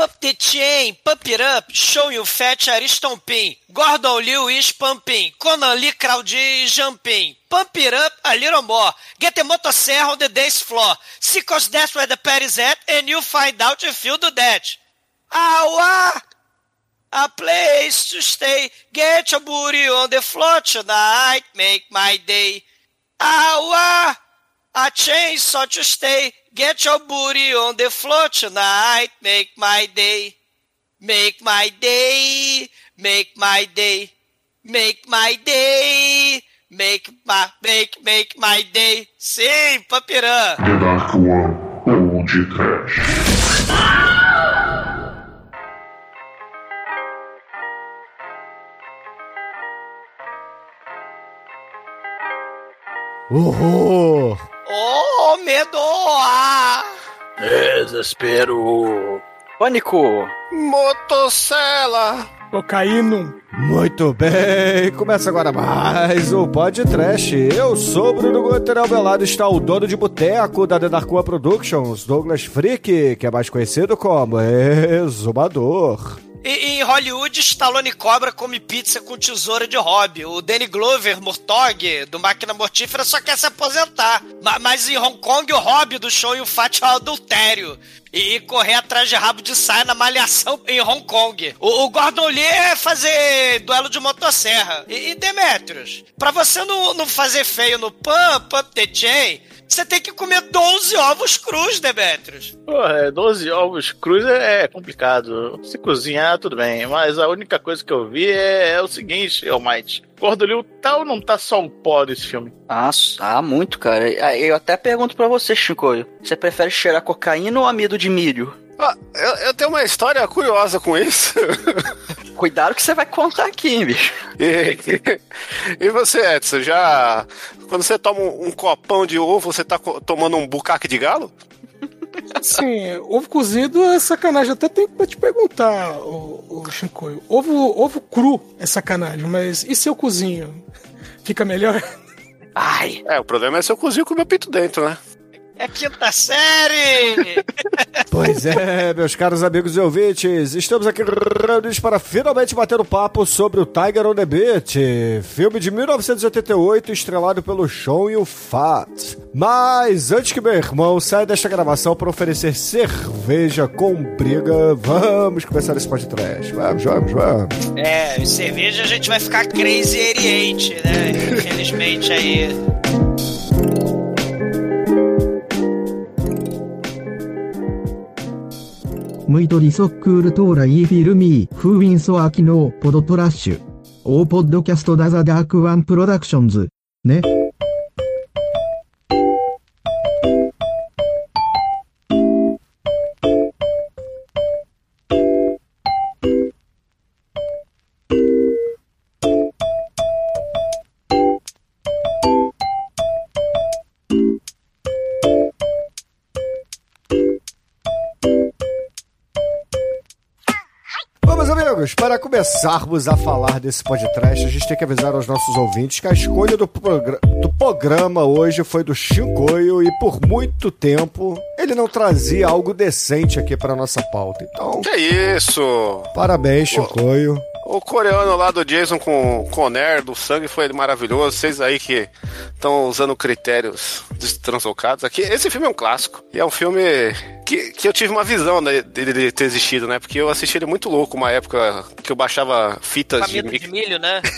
pump the chain, pump it up, show you fat aristompim. Gordon Liu is pumping, Conan Lee Crowdy jumping. Pump it up a little more. Get the motosserra on the dance floor. See cause that's where the pad is at and you find out if you do that. Aua! A place to stay. Get your booty on the floor tonight. Make my day. Aua! A chainsaw to stay. Get your booty on the floor tonight. Make my day. Make my day. Make my day. Make my day. Make my make make my day. Sim, Papirã. The Dark One ou de Trash. Horror! Oh, medo! Ah! Desespero. Pânico. Motocela! Cocaíno. Muito bem, começa agora mais o Pod Trash. Eu sou o Bruno Guter, ao meu lado está o dono de boteco da One Productions, Douglas Freak, que é mais conhecido como Exumador. E em Hollywood, Stallone Cobra come pizza com tesoura de hobby. O Danny Glover, Murtog, do Máquina Mortífera, só quer se aposentar. Ma- Mas em Hong Kong, o hobby do show e o Fat é o adultério. E correr atrás de rabo de saia na malhação em Hong Kong. O, o Gordon Lee é fazer duelo de motosserra. E, e Demetrius, pra você não, não fazer feio no Pump, Pump the Chain, você tem que comer 12 ovos crus, Demetrius. Porra, é, 12 ovos crus é é complicado. Se cozinhar, tudo bem. Mas a única coisa que eu vi é, é o seguinte, Almighty. Gordolio tá ou não tá só um pó desse filme? Ah, ah, muito, cara. Ah, Eu até pergunto pra você, Chicoio. Você prefere cheirar cocaína ou amido de milho? Ah, eu, eu tenho uma história curiosa com isso. Cuidado que você vai contar aqui, hein, bicho. E, e você, Edson, já. Quando você toma um, um copão de ovo, você tá tomando um bucaque de galo? Sim, ovo cozido é sacanagem. Até tem pra te perguntar, o, o Shinkoio. Ovo, ovo cru é sacanagem, mas e se eu cozinho? Fica melhor? Ai, É, o problema é se eu cozinho com o meu pinto dentro, né? É quinta série! Pois é, meus caros amigos e ouvintes, estamos aqui reunidos para finalmente bater o papo sobre o Tiger on the Beach, filme de 1988 estrelado pelo Sean e o Fat. Mas antes que meu irmão saia desta gravação para oferecer cerveja com briga, vamos começar esse podcast. Vamos, vamos, vamos. É, cerveja a gente vai ficar crazy 88, né? Infelizmente aí. ムイトリソックールトーライーフィルミー、フーウィンソアキノー、ポドトラッシュ。オーポッドキャストダザダークワンプロダクションズ。ね。Para começarmos a falar desse podcast, a gente tem que avisar aos nossos ouvintes que a escolha do, do programa hoje foi do Shinkoio e por muito tempo ele não trazia algo decente aqui para nossa pauta. Então, Que isso! parabéns, Shinkoio. O coreano lá do Jason com Conner, do sangue, foi maravilhoso. Vocês aí que estão usando critérios translocados aqui. Esse filme é um clássico. E é um filme que, que eu tive uma visão né, dele de ter existido, né? Porque eu assisti ele muito louco, uma época que eu baixava fitas de, Palmito de milho, né?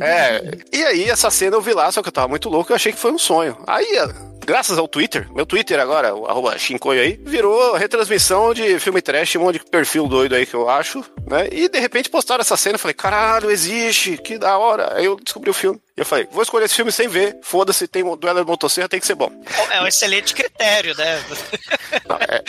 É. E aí, essa cena eu vi lá, só que eu tava muito louco e eu achei que foi um sonho. Aí, graças ao Twitter, meu Twitter agora, o arroba Shinkoio aí, virou retransmissão de filme trash, um monte de perfil doido aí que eu acho, né? E de repente postaram essa cena, eu falei, caralho, existe, que da hora. Aí eu descobri o filme. E eu falei, vou escolher esse filme sem ver, foda-se, tem um duelo de motosserra, tem que ser bom. É um excelente critério, né? Não, é,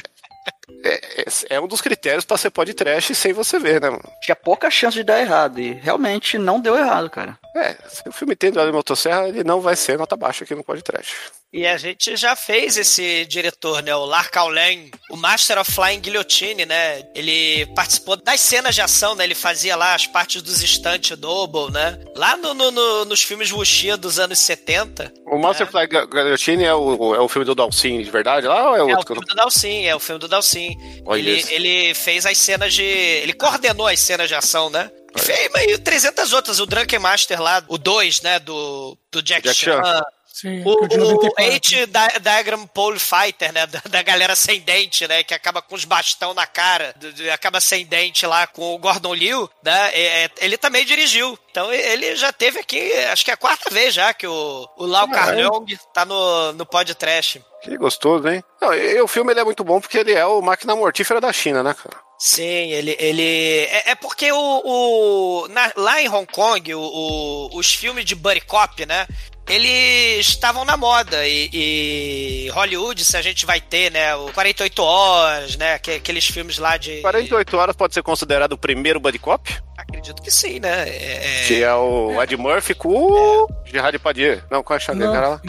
é, é- é um dos critérios pra ser podcast sem você ver, né, mano? tinha pouca chance de dar errado. E realmente não deu errado, cara. É, se o filme tem duelo de motosserra, ele não vai ser nota baixa aqui no podcast. E a gente já fez esse diretor, né? O Lark Aulen, o Master of Flying Guillotine, né? Ele participou das cenas de ação, né? Ele fazia lá as partes dos stunt double, né? Lá no, no- no- nos filmes Wuxia dos anos 70. O Master Fly Guillotine é o, é o filme do Dalsin de verdade lá ou é É o outro? que eu filme do Dalsin, é o filme do Dalsin. Ele, isso. ele fez as cenas de. Ele coordenou as cenas de ação, né? Fez meio 300 outras. O Drunken Master lá, o 2, né? Do, do Jack, Jack Chan. Chan. Sim, O, é de o 94. H Di- Diagram Pole Fighter, né? Da, da galera sem dente, né? Que acaba com os bastão na cara. do- do- acaba sem dente lá com o Gordon Liu, né? é- é- ele também dirigiu. Então ele já teve aqui, acho que é a quarta vez já que o, o Lau Carleong tá no, no pod trash. Que gostoso, hein? Não, e, e o filme ele é muito bom porque ele é o máquina mortífera da China, né, cara? Sim, ele. ele é, é porque o. o- na- lá em Hong Kong, o- o- os filmes de Buddy Cop, né? Eles estavam na moda e, e Hollywood, se a gente vai ter, né? O 48 Horas, né? que- Aqueles filmes lá de. 48 horas pode ser considerado o primeiro Buddy Cop, Acredito que sim, né? É- é- que é o Ed Murphy com o Gerard Depardieu. Não, qual é a chave Não. cara lá?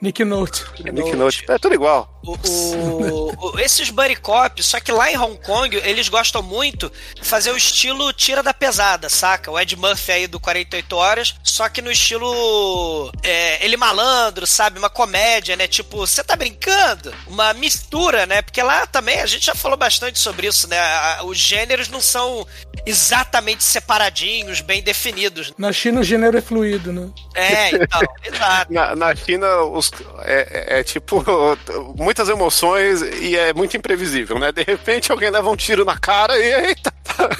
Nick Note. Nick Note. É tudo igual. O- o- o- esses buddy cop, só que lá em Hong Kong eles gostam muito de fazer o estilo tira da pesada, saca? O Ed Murphy aí do 48 horas, só que no estilo é, ele malandro, sabe? Uma comédia, né? Tipo, você tá brincando? Uma mistura, né? Porque lá também a gente já falou bastante sobre isso, né? A- Os gêneros não são exatamente separadinhos, bem definidos. Na China o gênero é fluido, né? É, então, exato. Na, na China, os, é, é- é tipo muitas emoções e é muito imprevisível, né? De repente alguém leva um tiro na cara e eita.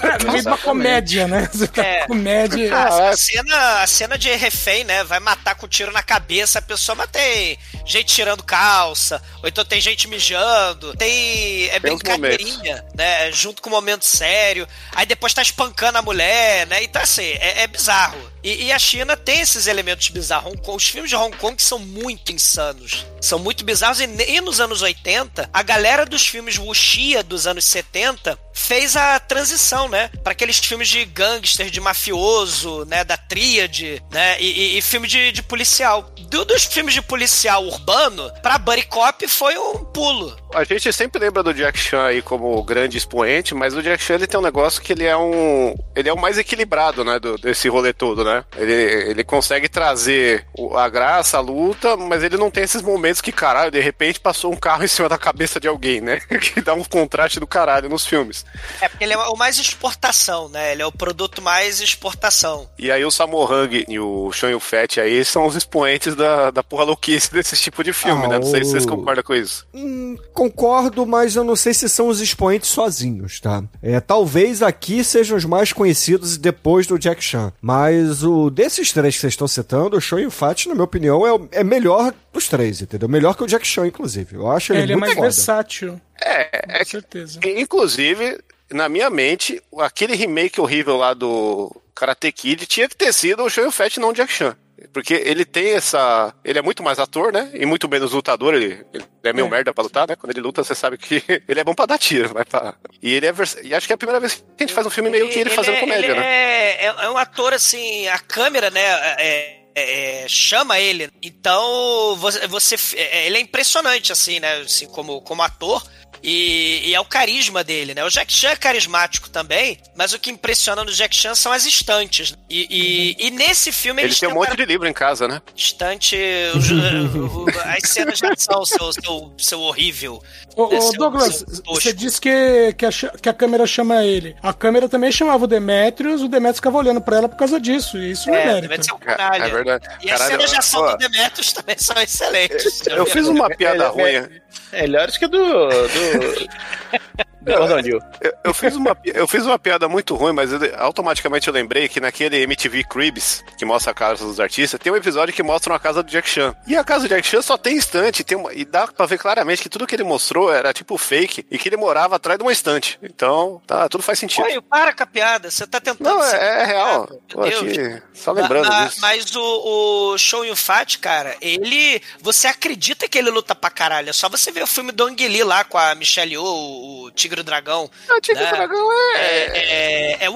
É, no meio uma comédia, né? Você tá É. comédia. A, a cena, a cena de refém, né? Vai matar com tiro na cabeça a pessoa, mas tem gente tirando calça, ou então tem gente mijando, tem. É Tem brincadeirinha, né? Junto com o momento sério. Aí depois tá espancando a mulher, né? Então, assim, é, é bizarro. E, e a China tem esses elementos bizarros. Hong Kong- os filmes de Hong Kong são muito insanos. São muito bizarros. E, e nos anos 80, a galera dos filmes Wuxia dos anos 70 fez a transição, né? Para aqueles filmes de gangster, de mafioso, né? Da tríade, né? E, e- e filme de, de policial. Do- dos filmes de policial urbano, pra Buddy Cop foi um pulo. A gente sempre lembra do Jack Chan aí como o grande expoente, mas o Jack Chan ele tem um negócio que ele é um. Ele é o mais equilibrado, né? do- desse rolê todo, né? Ele, ele consegue trazer o- a graça, a luta, mas ele não tem esses momentos que, caralho, de repente passou um carro em cima da cabeça de alguém, né? que dá um contraste do caralho nos filmes. É, porque ele é o mais exportação, né? Ele é o produto mais exportação. E aí o Sammo Hung e o Sean Fett aí são os expoentes da, da porra louquice desse tipo de filme, Ah, né? Não sei se vocês concordam com isso. Hum, concordo, mas eu não sei se são os expoentes sozinhos, tá? É, talvez aqui sejam os mais conhecidos depois do Jack Chan. Mas o desses três que vocês estão citando, o Show Fat, na minha opinião, é, o- é melhor dos três, entendeu? Melhor que o Jack Chan, inclusive. Eu acho ele, ele é muito mais foda. versátil. É, é Com que certeza. Inclusive, na minha mente, aquele remake horrível lá do Karate Kid tinha que ter sido o Show Fett, não o Jack Chan. Porque ele tem essa. Ele é muito mais ator, né? E muito menos lutador. Ele, ele é meio É. merda pra lutar, né? Quando ele luta, você sabe que ele é bom pra dar tiro. Vai pra... E ele é. vers- E acho que é a primeira vez que a gente faz um filme meio que ele, fazendo é, comédia, ele né? É, é, é um ator, assim, a câmera, né, é- é- chama ele. Então, você, você- é- ele é impressionante, assim, né, assim, como, como ator. E, e é o carisma dele, né? O Jack Chan é carismático também, mas o que impressiona no Jack Chan são as estantes. E, e- e nesse filme Ele tem um monte de livro em casa, né? estante, os- o- as cenas de ação, seu, seu, seu horrível. Ô, né, ô, seu- Douglas, você disse que, que, a, que a câmera chama ele. A câmera também chamava o Demetrius, o Demetrius ficava olhando pra ela por causa disso. E isso não é, É, mérito. É É, é verdade. E as Caralho, cenas de ação do Demetrius também são excelentes. Eu fiz uma piada ruim. Melhores que do. do... do Gordon Liu. Eu, eu fiz uma, eu fiz uma piada muito ruim, mas eu- automaticamente eu lembrei que naquele MTV Cribs, que mostra a casa dos artistas, tem um episódio que mostra uma casa do Jack Chan. E a casa do Jack Chan só tem estante, tem uma- e dá pra ver claramente que tudo que ele mostrou era tipo fake e que ele morava atrás de uma estante. Então, tá, tudo faz sentido. Oi, para com a piada, você tá tentando. Não, é, é real. Pô, Meu aqui, só lembrando Ma- ma- disso. Mas o, o Show Yun Fat, cara, ele. Você acredita que ele luta pra caralho. É só você ver o filme do Ang Lee lá com a Michelle Yeoh, o, o Tigre e o Dragão. Ah, Tigre e né? Dragão é... É, é, é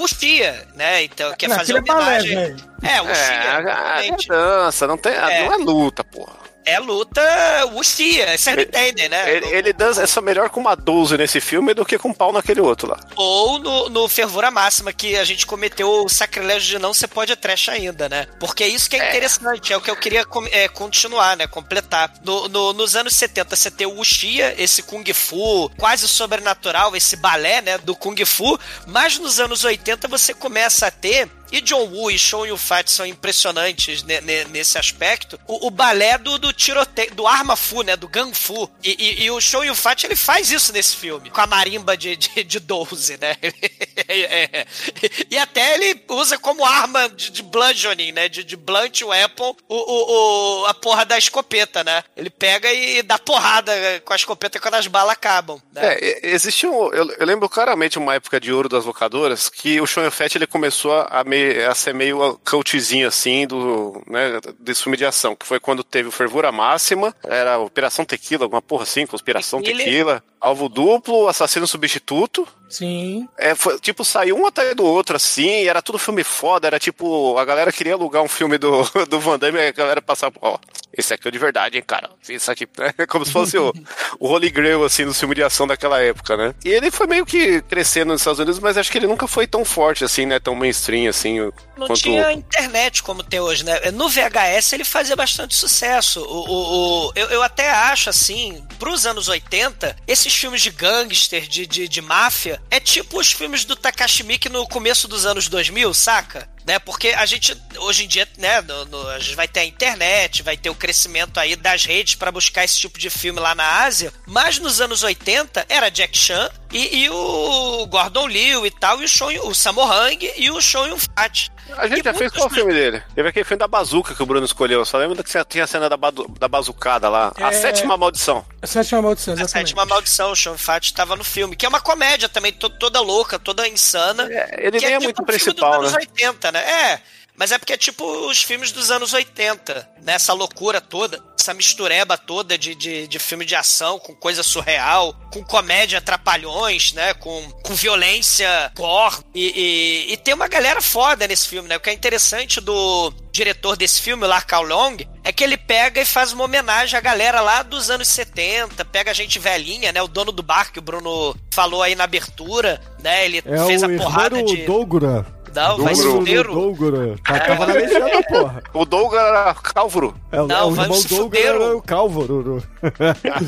né? Então, quer Não, fazer é balé, homenagem. É, Wuxia. É, a- a- é exatamente. dança, não, tem, É. não é luta, porra. É luta Wuxia, vocês me entendem, né? Ele, ele dança essa melhor com uma 12 nesse filme do que com um pau naquele outro lá. Ou no, no Fervura Máxima, que a gente cometeu o sacrilégio de não ser pode trash ainda, né? Porque é isso que é, interessante, é o que eu queria é, continuar, né? Completar. No, no- nos anos 70, você tem o Wuxia, esse Kung Fu quase sobrenatural, esse balé, né? Do Kung Fu. Mas nos anos 80 você começa a ter e John Woo e Show Yun Fat são impressionantes ne- ne- nesse aspecto. O, o balé do, do tiroteio, do arma fu, né? Do gang fu. E, e- e o Show Yun Fat, ele faz isso nesse filme. Com a marimba de, de, de 12, né? É. E até ele usa como arma de, de bludgeoning, né? De, de blunt weapon, o, o, o- a porra da escopeta, né? Ele pega e dá porrada com a escopeta quando as balas acabam. Né? É, existe um. Eu, eu lembro claramente uma época de ouro das locadoras que o Sean Fett ele começou a, me- a ser meio cultzinho assim do, né, desse filme de ação, que foi quando teve o Fervura Máxima, era Operação Tequila, alguma porra assim, Conspiração Tequila. Tequila, Alvo Duplo, Assassino Substituto. Sim. É, foi, tipo, saiu um atrás do outro, assim, e era tudo filme foda, era tipo, a galera queria alugar um filme do, do Van Damme e a galera passava, ó, esse aqui é de verdade, hein, cara, isso aqui, é como se fosse o, o Holy Grail, assim, do filme de ação daquela época, né? E ele foi meio que crescendo nos Estados Unidos, mas acho que ele nunca foi tão forte, assim, né, tão mainstream, assim, Não quanto... tinha internet como tem hoje, né? No VHS ele fazia bastante sucesso. O, o, o- eu, eu até acho, assim, pros anos 80, esses filmes de gangster, de, de, de máfia, é tipo os filmes do Takashi Miike no começo dos anos 2000, saca? Né? Porque a gente, hoje em dia, né, no- no- a gente vai ter a internet, vai ter o crescimento aí das redes pra buscar esse tipo de filme lá na Ásia, mas nos anos 80 era Jack Chan e, e o Gordon Liu e tal, e o, Shon, o Sammo Hung e o Shon Fat. A gente E já fez qual filme dele? Teve aquele filme da bazuca que o Bruno escolheu. Eu só lembro que tinha a cena da, badu- da bazucada lá. A É. sétima maldição. A sétima maldição, A exatamente. Sétima Maldição, o Sean Fat estava no filme, que é uma comédia também, to- toda louca, toda insana. É, ele que nem é, tipo muito um filme principal, dos né? anos 80, né? É, mas é porque é tipo os filmes dos anos 80, né? Essa loucura toda, essa mistureba toda de, de, de filme de ação, com coisa surreal, com comédia trapalhões, né? Com, com violência, gore. E, e, e tem uma galera foda nesse filme, né? O que é interessante do diretor desse filme, o Larcal Long, é que ele pega e faz uma homenagem à galera lá dos anos 70, pega a gente velhinha, né? O dono do bar que o Bruno falou aí na abertura, né? Ele É fez a porrada de. Dougura. Não, vai se fuder. o- Dougura. Tá, tava na legenda, porra. O Douglas era Cálvaro. É, o- Não, é o vai se fuder, era o- o Calvaro.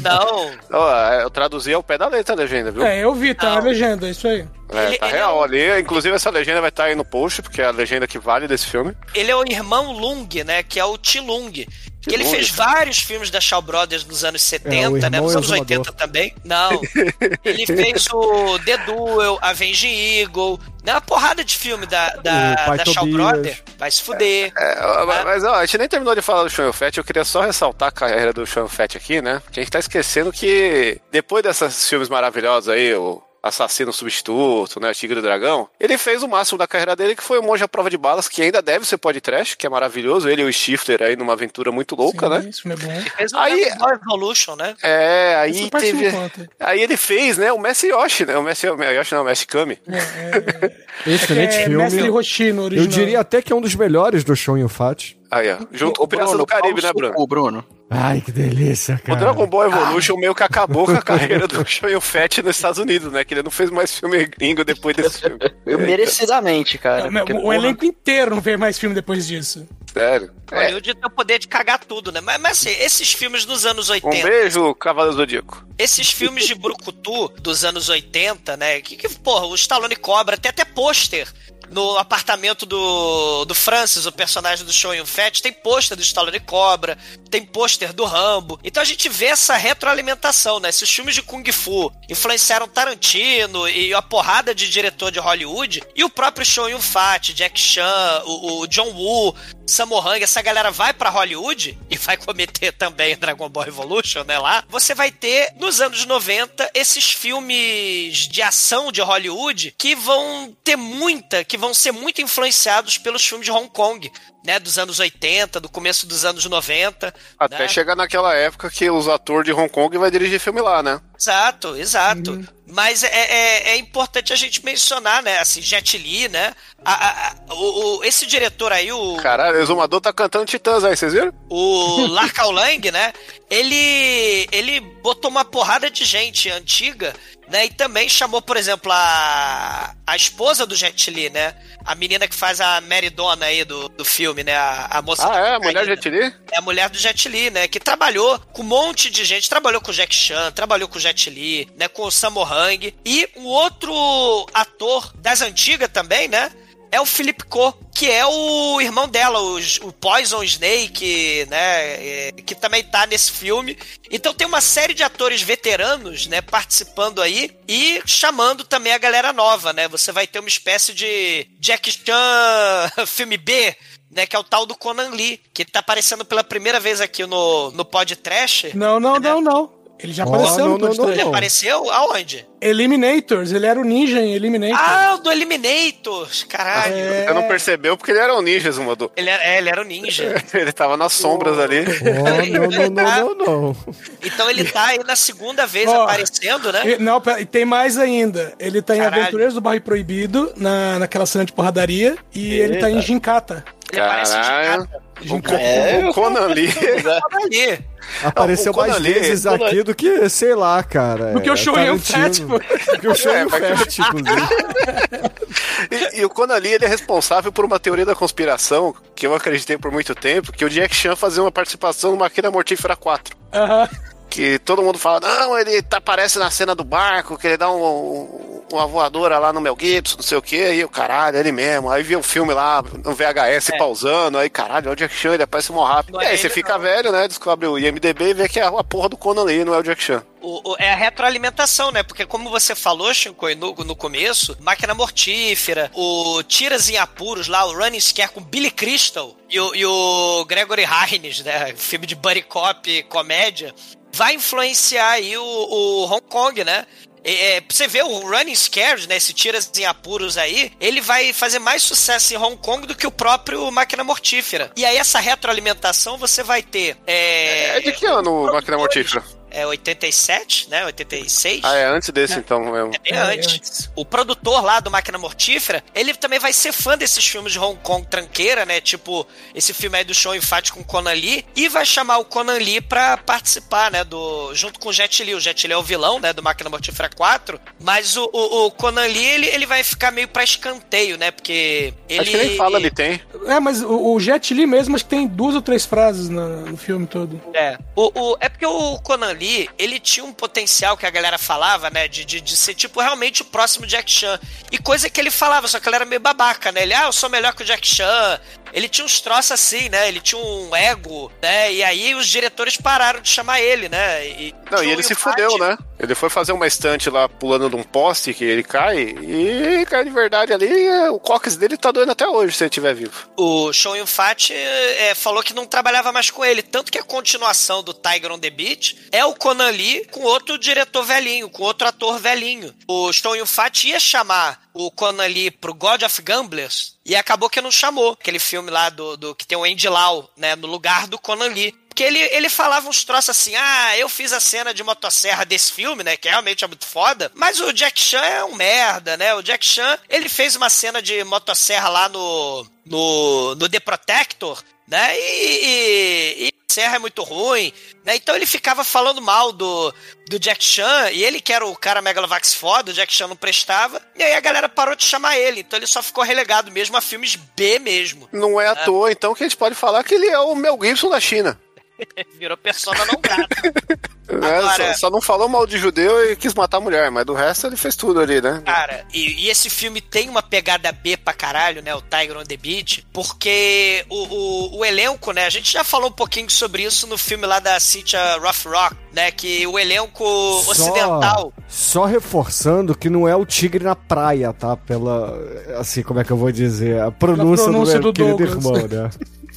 Não, Ó, eu traduzi ao pé da letra a legenda, viu? É, eu vi, tá na Não. legenda, isso aí. É, Ele- tá ele é real um- ali. Inclusive, essa legenda vai estar aí no post, porque é a legenda que vale desse filme. ele é o irmão Lung, né? Que é o Tilung. Que ele fez vários filmes da Shaw Brothers nos anos 70, É, né? Nos anos exumador. 80 também. Não. ele fez o The Duel, Avenging Eagle, né? Uma porrada de filme da, da, da Shaw. Brothers. Vai se fuder. É, ó, mas- Mas ó, a gente nem terminou de falar do Sean Fett, eu queria só ressaltar a carreira do Sean Fett aqui, né? Que a gente tá esquecendo que depois desses filmes maravilhosos aí, o Assassino Substituto, né? Tigre e Dragão, ele fez o máximo da carreira dele, que foi o Monge à Prova de Balas, que ainda deve ser podcast, que é maravilhoso. Ele e o Stifler aí numa aventura muito louca, Sim, né? Isso filme é bom. Fez o Aí- Ball Evolution, né? É, aí teve. Aí ele fez, né? O Messi Yoshi, né? O Messi Yoshi não, o Messi Kami. Excelente é, filme. Mestre Roshino, Eu original. diria até que é um dos melhores do Show Fat. Aí, ó. Junto com o Pirata Bruno, do Caribe, né, Bruno? cu, Bruno? Ai, que delícia, O cara. Dragon Ball Evolution meio que acabou com a carreira do Sean Fett nos Estados Unidos, né? Que ele não fez mais filme gringo depois desse filme. Eu merecidamente, cara. Não, porque, o porra, elenco inteiro não fez mais filme depois disso. Sério. É. Hollywood tem o poder de cagar tudo, né? Mas, mas assim, esses filmes dos anos Um 80, beijo, Cavaleiro Zodíaco. esses filmes de Brucutu dos anos 80, né? Que, que porra, o Stallone cobra, tem até pôster no apartamento do, do Francis, o personagem do Show Fett, tem pôster do Stallone Cobra, tem pôster do Rambo. Então a gente vê essa retroalimentação, né? Esses filmes de Kung Fu influenciaram Tarantino e a porrada de diretor de Hollywood, e o próprio Show Fat, Jack Chan, o, o John Woo, Sammo Hung, essa galera vai pra Hollywood e vai cometer também Dragon Ball Evolution, né, lá. Você vai ter, nos anos 90, esses filmes de ação de Hollywood que vão ter muita, que vão ser muito influenciados pelos filmes de Hong Kong, né, dos anos 80, do começo dos anos 90. Até né? chegar naquela época que os atores de Hong Kong vai dirigir filme lá, né? Exato, exato. Uhum. Mas é, é, é importante a gente mencionar, né? Assim, Jet Li, né? A, a- a- o, o- esse diretor aí, o, Caralho, o exumador tá cantando Titãs aí, vocês viram? o Larkal Lang, né? Ele, ele botou uma porrada de gente antiga, né? E também chamou, por exemplo, a, a esposa do Jet Li, né? A menina que faz a Mary Donna aí do, do filme, né? A, a moça Ah, é? A mulher cocaína. Jet Li? É a mulher do Jet Li, né? Que trabalhou com um monte de gente. Trabalhou com o Jack Chan, trabalhou com o Jet Li, né? Com o Sammo Hung. E um outro ator das antigas também, né? É o Philip Ko, que é o irmão dela, o, o Poison Snake, né? é, que também tá nesse filme. Então tem uma série de atores veteranos, né? Participando aí e chamando também a galera nova, né? Você vai ter uma espécie de Jack Chan filme B, né, que é o tal do Conan Lee, que tá aparecendo pela primeira vez aqui no, no Pod Trash. Não, não, não, não. Ele já Ó, apareceu não, no não, Pod não, Trash. Ele apareceu aonde? Eliminators, ele era o ninja em Eliminators. Ah, o do Eliminators! Caralho! É. Você não percebeu porque ele era um ninja, exumador. Ele, era, é, ele era o ninja. Ele tava nas sombras ali. Oh, não, não, não, não, não. Então ele tá aí na segunda vez Ó, aparecendo, né? E- Não, e tem mais ainda. Ele tá em Caralho. Aventureiros do Barrio Proibido, na, naquela cena de porradaria, e ele tá em Gincata. Ele aparece de Caralho. cara. Gincata. O Conan Lee. Ali. Apareceu o Conan mais Lee- vezes Conan- aqui do que, sei lá, cara. Do que o é, Tarantino. Fat, Do que o show É, Fat, inclusive. E, e o Conan Lee, ele é responsável por uma teoria da conspiração que eu acreditei por muito tempo, que o Jack Chan fazia uma participação no Máquina Mortífera 4. Aham. Que todo mundo fala, não, ele tá, aparece na cena do barco, que ele dá um, um- uma voadora lá no Mel Gibson, não sei o que, aí o caralho, ele mesmo. Aí vê o filme lá no VHS pausando, aí caralho, é o Jack Chan, ele aparece mó rápido. Não e é aí você ele, fica não. velho, né? Descobre o IMDB e vê que é a porra do Conan Lee, não é o Jack Chan. O- o- é a retroalimentação, né? Porque como você falou, Shinkoi, no, no começo, Máquina Mortífera, o Tiras em Apuros lá, o Running Scare com Billy Crystal e o, e o Gregory Hines, né? Filme de buddy cop, comédia, vai influenciar aí o, o Hong Kong, né? É, é, você ver o Running Scared, né? Esse Tiras em Apuros aí, ele vai fazer mais sucesso em Hong Kong do que o próprio Máquina Mortífera. E aí, essa retroalimentação você vai ter. É, É de que ano o Máquina Mortífera? É 87, né? 86. Ah, é antes desse então mesmo. É bem É, antes. antes. O produtor lá do Máquina Mortífera, ele também vai ser fã desses filmes de Hong Kong tranqueira, né? Tipo, esse filme aí do show Infat com Conan Lee. E vai chamar o Conan Lee pra participar, né? Do, junto com o Jet Li. O Jet Li é o vilão, né? Do Máquina Mortífera 4. Mas o, o, o Conan Lee, ele, ele vai ficar meio pra escanteio, né? Porque ele... Acho que nem fala ali tem. É, mas o, o Jet Li mesmo, acho que tem duas ou três frases na- no filme todo. É. O, o- é porque o Conan Lee, ele tinha um potencial que a galera falava, né? De, de, de ser, tipo, realmente o próximo Jack Chan. E coisa que ele falava, só que ele era meio babaca, né? Ele, ah, eu sou melhor que o Jack Chan. Ele tinha uns troços assim, né? Ele tinha um ego, né? E aí os diretores pararam de chamar ele, né? E, Não, e ele se fudeu, né? Ele foi fazer uma estante lá pulando de um poste que ele cai e cai de verdade ali. o cóccix dele tá doendo até hoje se ele estiver vivo. O Sean Yun-Fat é, falou que não trabalhava mais com ele. Tanto que a continuação do Tiger on the Beach é o Conan Lee com outro diretor velhinho, com outro ator velhinho. O Sean Yun-Fat ia chamar o Conan Lee pro God of Gamblers e acabou que não chamou. Aquele filme lá do, do que tem o Andy Lau, né, no lugar do Conan Lee. Porque ele, ele falava uns troços assim, ah, eu fiz a cena de motosserra desse filme, né, que realmente é muito foda, mas o Jack Chan é um merda, né, o Jack Chan, ele fez uma cena de motosserra lá no, no, no The Protector, né, e, e, e a serra é muito ruim, né, então ele ficava falando mal do, do Jack Chan, e ele que era o cara Megalovax foda, o Jack Chan não prestava, e aí a galera parou de chamar ele, então ele só ficou relegado mesmo a filmes B mesmo. Não é à toa, então, que a gente pode falar que ele é o Mel Gibson da China. Virou persona não grata. né? Agora- Só, só não falou mal de judeu e quis matar a mulher, mas do resto ele fez tudo ali, né? Cara, e, e esse filme tem uma pegada B pra caralho, né? O Tiger on the Beach, porque o, o, o elenco, né? A gente já falou um pouquinho sobre isso no filme lá da Cynthia Rough Rock, né? Que o elenco ocidental. Só reforçando que não é o tigre na praia, tá? Pela. Assim, como é que eu vou dizer? A pronúncia, pronúncia do, do meu querido Douglas. irmão, né?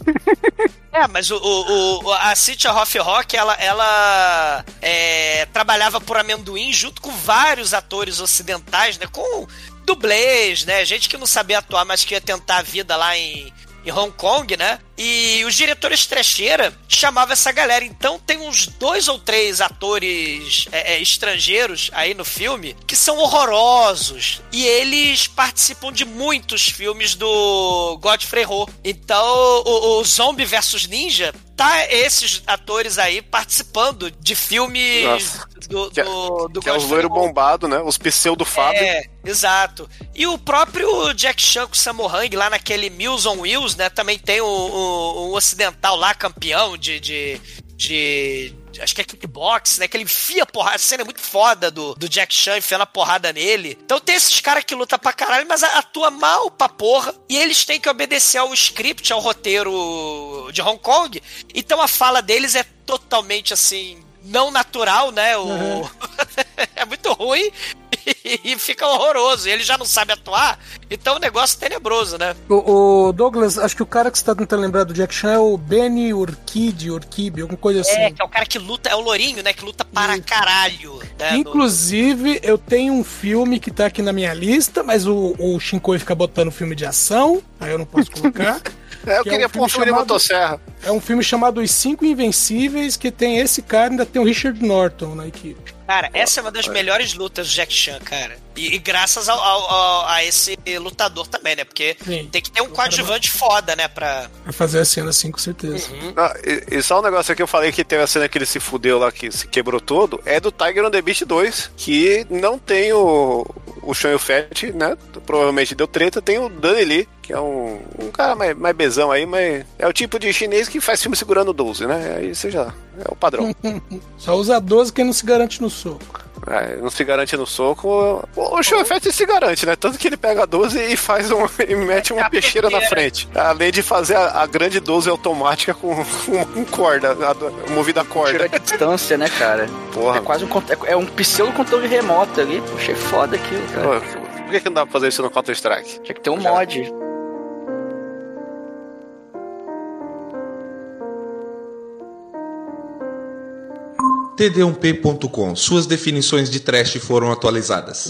É, mas o, o, o- a Cynthia Rough Rock, ela, ela é, trabalhava por amendoim junto com vários atores ocidentais, né? Com dublês, né? Gente que não sabia atuar, mas que ia tentar a vida lá em em Hong Kong, né? E os diretores trecheira chamavam essa galera. Então tem uns dois ou três atores é, é, estrangeiros aí no filme que são horrorosos. E eles participam de muitos filmes do Godfrey Ho. Então o, o Zombie vs Ninja tá esses atores aí participando de filmes Nossa. do, Que é- do, do Que é os Godfrey loiro bombado, né? Os pseudo Fábio. É, exato. E o próprio Jack Chan com o Sammo Hung lá naquele Mills on Wheels, né? Também tem o, o- o ocidental lá, campeão de. de, de- Acho que é kickbox, né? Que ele enfia porrada. A cena é muito foda do, do Jack Chan enfiando a porrada nele. Então tem esses caras que lutam pra caralho, mas atua mal pra porra. E eles têm que obedecer ao script, ao roteiro de Hong Kong. Então a fala deles é totalmente assim. Não natural, né? O... é muito ruim e fica horroroso. E ele já não sabe atuar, então o negócio é tenebroso, né? O, o Douglas, acho que o cara que você tá tentando lembrar do Jack Chan é o Benny Urquide, Urquibe, alguma coisa assim. É, que é o cara que luta, é o Lourinho, né? Que luta para caralho. Né, no- Inclusive, eu tenho um filme que tá aqui na minha lista, mas o, o Shinkoi fica botando filme de ação, aí eu não posso colocar. É, eu Que é queria um pôr um filme filme de chamado- motosserra. É um filme chamado Os Cinco Invencíveis, que tem esse cara e ainda tem o Richard Norton na equipe. Cara, essa é uma das melhores lutas do Jack Chan, cara. E, e graças ao, ao- ao- a esse lutador também, né? Porque Sim. tem que ter um coadjuvante foda, né? Pra. Vai fazer a cena assim, com certeza. Ah, e, e só um negócio aqui, eu falei que teve a cena que ele se fudeu lá, que se quebrou todo, é do Tiger on the Beach 2, que não tem o, o Sean Fett, né? Provavelmente deu treta, tem o Danny Lee, que é um, um cara mais, mais bezão aí, mas é o tipo de chinês que faz filme segurando 12, né? Aí você já é o padrão. Só usa 12 quem não se garante no soco. É, não se garante no soco. O Fett se garante, né? Tanto que ele pega a 12 e faz um, e mete uma peixeira na frente. Além de fazer a, a grande 12 automática com, com, com corda, a- movida a corda. Tira a distância, né, cara? Porra. É quase um, é é um pseudo controle remoto ali. Achei foda aquilo, cara. Pô, Por que, que não dá pra fazer isso no Counter-Strike? Tinha que ter um mod. td1p.com. Suas definições de trash foram atualizadas.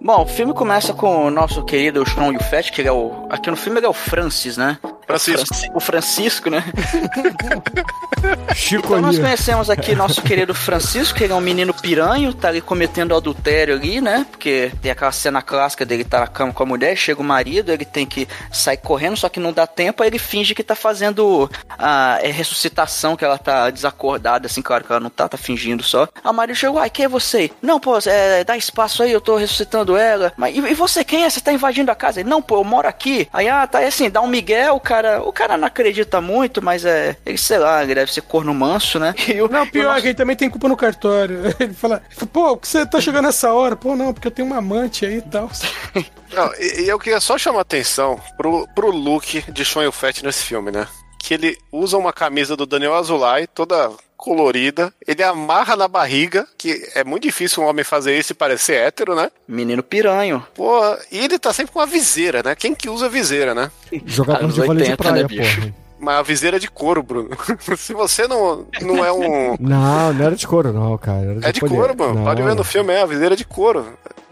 Bom, o filme começa com o nosso querido Sean Yufet, que ele é o. Aqui no filme ele é o Francis, né? Francisco. Franci- O Francisco, né? Chico Então nós conhecemos aqui nosso querido Francisco, que ele é um menino piranho, tá ali cometendo adultério ali, né? Porque tem aquela cena clássica dele tá na cama com a mulher, chega o marido, ele tem que sair correndo, só que não dá tempo, aí ele finge que tá fazendo a é, ressuscitação, que ela tá desacordada, assim, claro que ela não tá, tá fingindo só. A marido chegou, ai, quem é você? Não, pô, é, dá espaço aí, eu tô ressuscitando ela. Mas e, e você quem é? Você tá invadindo a casa? Ele, não, pô, eu moro aqui. Aí, ah, tá, é assim, dá um migué, o cara, o cara não acredita muito, mas é, ele, sei lá, ele deve ser corno manso, né? E o, Não, e o pior nosso- é que ele também tem culpa no cartório. Ele fala, pô, por que você tá chegando nessa hora? Pô, não, porque eu tenho uma amante aí e tal. Não, e, e eu queria só chamar atenção pro, pro look de Sean Fett nesse filme, né? Que ele usa uma camisa do Daniel Azulay, toda colorida. Ele amarra na barriga, que é muito difícil um homem fazer isso e parecer hétero, né? Menino piranho. Pô, e ele tá sempre com uma viseira, né? Quem que usa viseira, né? Jogador Anos de vôlei de 80, praia, né, bicho? porra. Mas a viseira de couro, Bruno. Se você não, não é um. Não, não era de couro, não, cara. Era É de couro, mano. Não, Pode ver no filme, é a viseira de couro.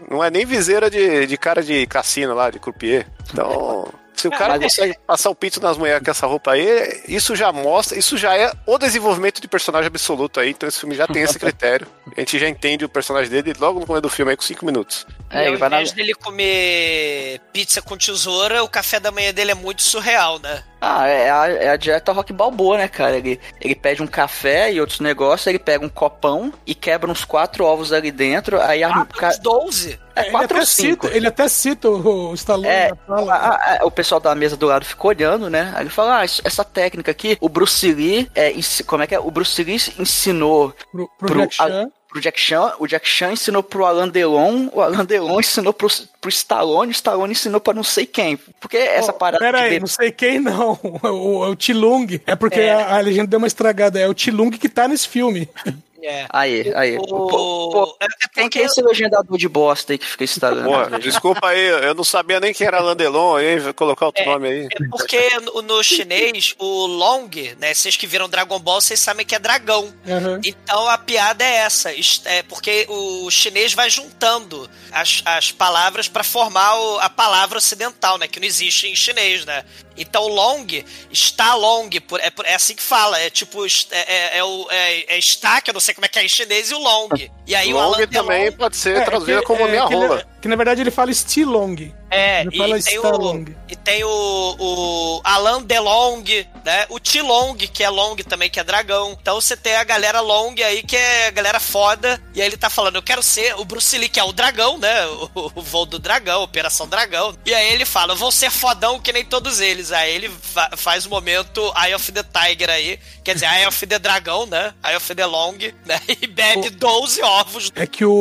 Não é nem viseira de, de cara de cassino lá, de croupier. Então, se o cara Mas- consegue passar o pinto nas mulheres com essa roupa aí, isso já mostra, isso já é o desenvolvimento de personagem absoluto aí. Então esse filme já tem esse critério. A gente já entende o personagem dele logo no começo do filme aí com 5 minutos. É, e ele ao vai na... invés dele comer pizza com tesoura, o café da manhã dele é muito surreal, né? Ah, é a, é a dieta rock balboa, né, cara? Ele, ele pede um café e outros negócios, ele pega um copão e quebra uns quatro ovos ali dentro, aí Ah, ca- uns 12. é ele, quatro até ou cinco. cita, ele até cita o, o Stallone É, a- a- o pessoal da mesa do lado ficou olhando, né? Aí ele fala, ah, isso- essa técnica aqui, o Bruce Lee, é, como é que é? O Bruce Lee ensinou pro, pro pro- Jack Chan. Pro Jack Chan, o Jack Chan ensinou pro Alan Delon, o Alan Delon ensinou pro, pro Stallone, o Stallone ensinou pra não sei quem. Porque essa Oh, parada Pera de não sei quem não. O, o, o Tilung. É porque É. A, a legenda deu uma estragada. É o Tilung que tá nesse filme. É. Aí, aí. O- Pô, pô, é- é quem que é esse legendador de bosta aí que fica instalando? Porra, desculpa aí, eu não sabia nem quem era Landelon aí, vou colocar outro nome aí. É porque no, no chinês, o Long, né? Vocês que viram Dragon Ball, vocês sabem que é dragão. Aham. Então a piada é essa. É porque o chinês vai juntando as, as palavras para formar o- a palavra ocidental, né? Que não existe em chinês, né? Então long está long, por- é, é assim que fala. É tipo, é, é, é o, é, é está, que eu não sei como é que é em chinês, e o long. E aí o Long Alan também Delon- pode ser É, traduzida que- como é, minha que rola. Que na verdade ele fala Stilong. É, Ele e fala tem, o, e tem o, o Alan DeLong, né? O T-Long, que é Long também, que é dragão. Então você tem a galera Long aí, que é a galera foda. E aí ele tá falando, eu quero ser o Bruce Lee, que é o dragão, né? O, o voo do dragão, Operação Dragão. E aí ele fala, eu vou ser fodão que nem todos eles. Aí ele fa- faz o momento Eye of the Tiger aí. Quer dizer, Eye of the Dragão, né? Eye of the Long, né? E bebe 12 ovos. É que o,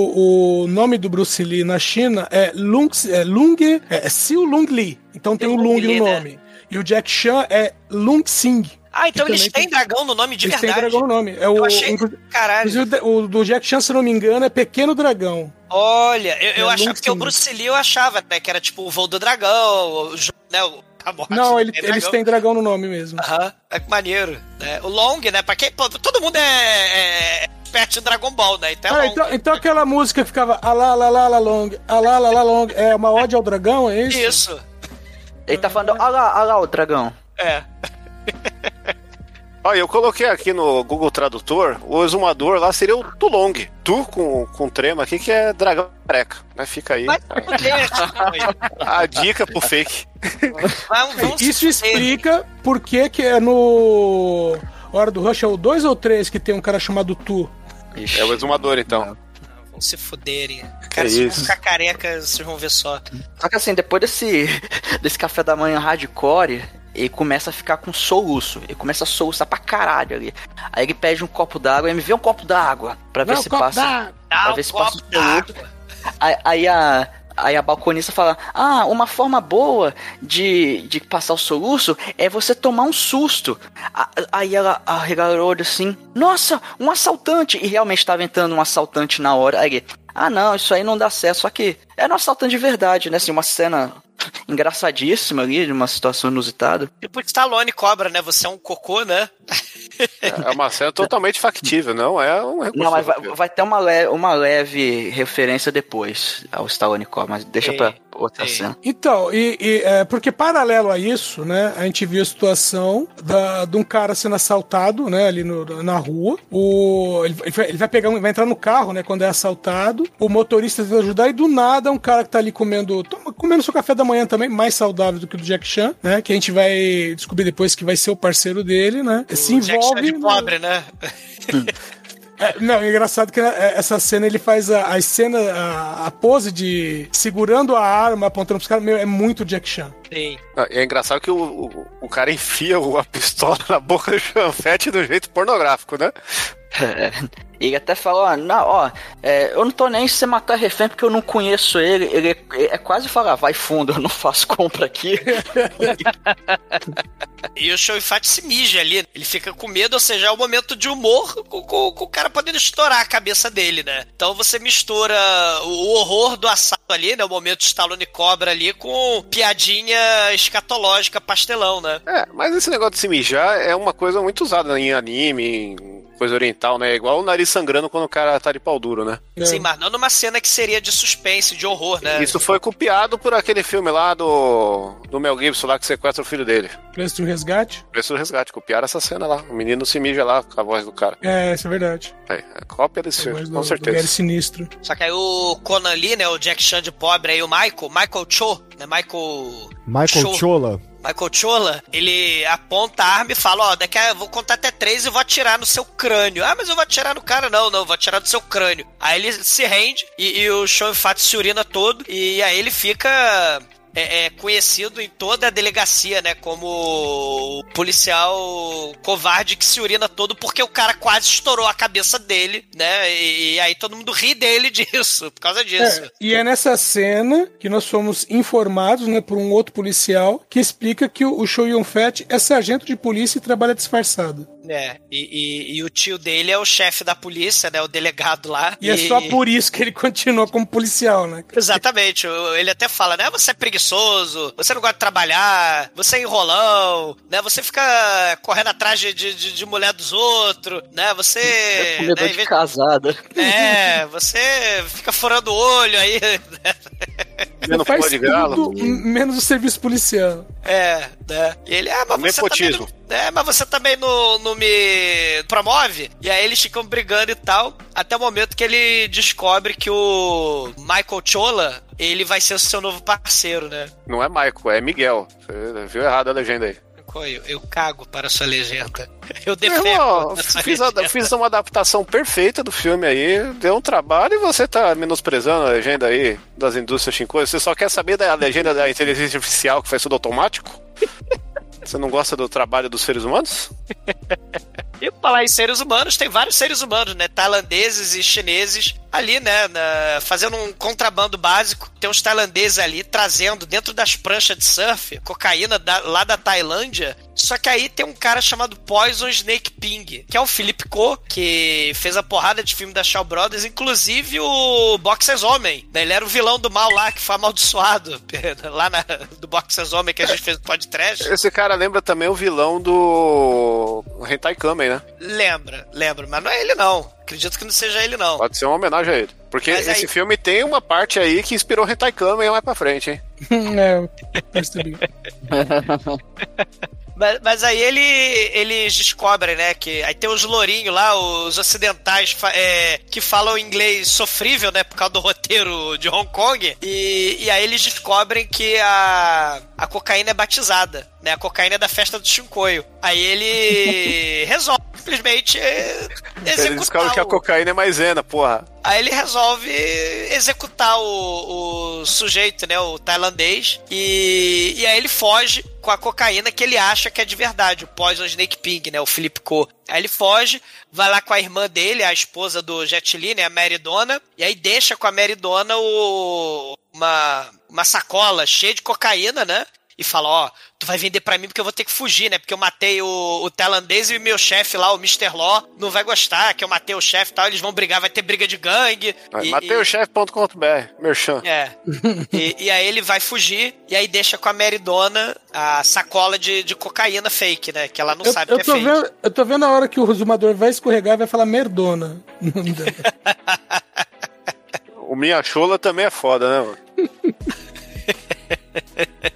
o nome do Bruce Lee na China é Lung, é Lung, é Xiu Lung Li. Então tem o Lung Lung Li, no né? nome. E o Jack Chan é Lung Sing. Ah, então eles têm dragão no nome de Eles têm verdade. dragão no nome. É o, Eu achei- Caralho. o do Jack Chan, se não me engano, é Pequeno Dragão. Olha, eu, eu É achava que o. Bruce Lee eu achava, né, que era tipo o voo do dragão, o, né, o, morte Não, do ele- eles têm dragão no nome mesmo. Aham, é que maneiro. Né? O Long, né, pra quem, todo mundo é, é expert em Dragon Ball, né, então é Ah, então, então aquela música que ficava alá, lá, lá, lá, long, alá, lá, lá, long, é uma ode ao dragão, é isso? Isso, Ele tá falando, olha lá, olha lá o dragão. é. Olha, eu coloquei aqui no Google Tradutor, o exumador lá seria o Tulong. Tu com, com trema aqui, que é dragão careca, né? Fica aí. Mas deixa, A dica pro fake. Isso explica por que que é no Hora do Rush é o 2 ou 3 que tem um cara chamado Tu. Ixi. É o exumador, então. Vão se fuderem. Cara, Que se isso. vão ficar careca, vocês vão ver só. Só que assim, depois desse, desse café da manhã hardcore, ele começa a ficar com soluço. Ele começa a soluçar pra caralho ali. Aí ele pede um copo d'água, ele me vê um copo d'água pra ver Não, se copo passa. Pra um ver se passa o soluço. Aí, aí a. Aí a balconista fala: Ah, uma forma boa de, de passar o soluço é você tomar um susto. Aí ela arregalou assim: Nossa, um assaltante! E realmente estava entrando um assaltante na hora. Aí Ah, não, isso aí não dá certo. Só que era um assaltante de verdade, né? Assim, uma cena engraçadíssima ali, de uma situação inusitada. Tipo Stallone cobra, né? Você é um cocô, né? É uma cena totalmente factível, não é um recurso. Não, mas vai, vai ter uma, le- uma leve referência depois ao Stallone Cobra, mas deixa Sim, pra outra sim. cena. Então, e, e, é, porque paralelo a isso, né, a gente viu a situação da, de um cara sendo assaltado, né, ali no- na rua. O, ele, ele vai- pegar, um- vai entrar no carro, né, quando é assaltado. O motorista tenta ajudar e do nada um cara que tá ali comendo, toma- comendo seu café da manhã também, mais saudável do que o do Jack Chan, né, que a gente vai descobrir depois que vai ser o parceiro dele, né, se O Jack Chan envolve. de pobre, né? É, não, é engraçado que é, essa cena ele faz a, a cena, a, a pose de segurando a arma, apontando pros caras, meu, é muito Jack Chan. Sim. É engraçado que o, o, o cara enfia a pistola na boca do chanfete do jeito pornográfico, né? Ele até falou, ó, não, ó, é, eu não tô nem se você matar refém porque eu não conheço ele. Ele é, é quase falar, vai fundo, eu não faço compra aqui. E o Show Fat se mija ali. Ele fica com medo, ou seja, é o momento de humor com, com- com o cara podendo estourar a cabeça dele, né? Então você mistura o horror do assalto ali, né? O momento de Stallone Cobra ali com piadinha escatológica, pastelão, né? É, mas esse negócio de se mijar é uma coisa muito usada em anime, em coisa oriental, né? Igual o nariz sangrando quando o cara tá de pau duro, né? Sim, mas não numa cena que seria de suspense, de horror, né? Isso foi copiado por aquele filme lá do, do Mel Gibson lá que sequestra o filho dele. Preço do resgate? Preço do resgate, copiaram essa cena lá. O menino se mija lá com a voz do cara. É, isso é verdade. É, é cópia desse A filme, do- com do certeza. Gary Sinistro. Só que aí o Conan Lee, né? O Jack Chan de pobre aí, o Michael, Michael Cho, né? Michael. Michael Cho. Chola. Michael Chola, ele aponta a arma e fala, ó, daqui a, eu vou contar até três e vou atirar no seu crânio. Ah, mas eu vou atirar no cara, não, não, vou atirar no seu crânio. Aí ele se rende e, e o Sean Fat se urina todo e aí ele fica é, é conhecido em toda a delegacia, né, como o policial covarde que se urina todo porque o cara quase estourou a cabeça dele, né, e, e aí todo mundo ri dele disso, por causa disso. É, e é nessa cena que nós fomos informados, né, por um outro policial que explica que o, Show Yun Fat é sargento de polícia e trabalha disfarçado. É, e, e- e o tio dele é o chefe da polícia, né? O delegado lá. E é só por isso que ele continua como policial, né? Exatamente, ele até fala, né? Você é preguiçoso, você não gosta de trabalhar, você é enrolão, né? Você fica correndo atrás de, de, de- mulher dos outros, né? Você. É né, de vez- casada. É, você fica furando o olho aí. né? Comendo Faz de galo. menos o serviço policial. É, né? E ele, ah, mas você também Nepotismo. não, é, mas você também não, não me promove? E aí eles ficam brigando e tal, até o momento que ele descobre que o Michael Chola, ele vai ser o seu novo parceiro, né? Não é Michael, é Miguel. Você viu errado a legenda aí. Eu, eu cago para a sua legenda. Eu defendo. sua fiz, legenda. fiz uma adaptação perfeita do filme aí, deu um trabalho e você tá menosprezando a legenda aí das indústrias Shinkoi. Você só quer saber da legenda da inteligência artificial que faz tudo automático? Você não gosta do trabalho dos seres humanos? E falar em seres humanos, tem vários seres humanos, né? Tailandeses e chineses ali, né? na- fazendo um contrabando básico. Tem uns tailandeses ali trazendo dentro das pranchas de surf cocaína da- lá da Tailândia. Só que aí tem um cara chamado Poison Snake Ping, que é o Philip Ko, que fez a porrada de filme da Shaw Brothers, inclusive o Boxers Homem. né? Ele era o vilão do mal lá, que foi amaldiçoado lá na, do Boxers Homem que a gente fez no podcast. Esse cara lembra também o vilão do Hentai Kamen, né? Lembra, lembra, mas não é ele não. Acredito que não seja ele não. Pode ser uma homenagem a ele. Porque Mas esse aí- filme tem uma parte aí que inspirou Hentai Kamen mais pra frente, hein? é, eu percebi. Mas, mas aí ele, eles descobrem, né, que aí tem os lourinhos lá, os ocidentais é, que falam inglês sofrível, né, por causa do roteiro de Hong Kong, e, e aí eles descobrem que a, a cocaína é batizada, né, a cocaína é da festa do Chincoio. Aí ele resolve simplesmente Ele executar descobre que a o- cocaína é maisena, porra. Aí ele resolve executar o, o sujeito, né? O tailandês. E, e aí ele foge com a cocaína que ele acha que é de verdade, o Poison Snake Ping, né? O Philip Ko. Aí ele foge, vai lá com a irmã dele, a esposa do Jet Li, né? A Mary Donna. E aí deixa com a Mary Donna o, uma, uma sacola cheia de cocaína, né? E fala, ó, tu vai vender pra mim porque eu vou ter que fugir, né? Porque eu matei o, o tailandês e o meu chefe lá, o Mr. Law, não vai gostar que eu matei o chefe e tal. Eles vão brigar, vai ter briga de gangue. E- Mateuschef.com.br, merchan. é. E, e aí ele vai fugir e aí deixa com a Mary Donna a sacola de, de cocaína fake, né? Que ela não Eu, sabe eu que é tô fake. vendo, eu tô vendo a hora que o resumador vai escorregar e vai falar merdona. O Minha Chola também é foda, né, mano?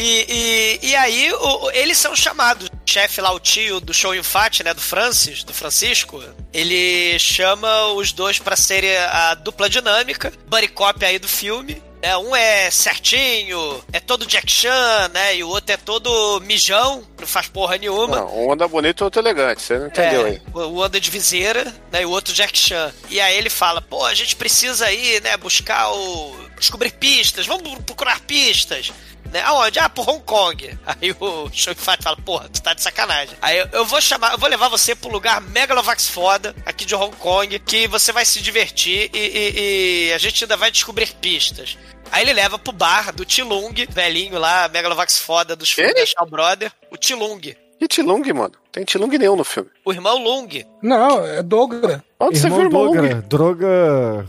E, e, e aí o- eles são chamados. O chefe lá, o tio do show Fat, né? Do Francis, do Francisco, ele chama os dois pra serem a dupla dinâmica, buddy cop aí do filme. É, um é certinho, é todo Jack Chan, né? E o outro é todo mijão, não faz porra nenhuma. Não, um anda bonito e outro elegante, você não entendeu É, aí. o o anda de viseira, né? E o outro Jack Chan. E aí ele fala, pô, a gente precisa aí, né, buscar o. descobrir pistas, vamos procurar pistas. Né? Aonde? Ah, por Hong Kong. Aí o Show Fat fala, porra, tu tá de sacanagem. Aí eu, eu vou chamar, eu vou levar você pro lugar Megalovax foda, aqui de Hong Kong, que você vai se divertir e, e- e a gente ainda vai descobrir pistas. Aí ele leva pro bar do Tilung, velhinho lá, Megalovax foda dos filmes da Shaw Brother, o Tilung. E Tilung, mano? Tem Tilung nenhum no filme. O irmão Lung. Não, é Dogra. Onde você viu o Irmão irmão Lung? Dogra, droga.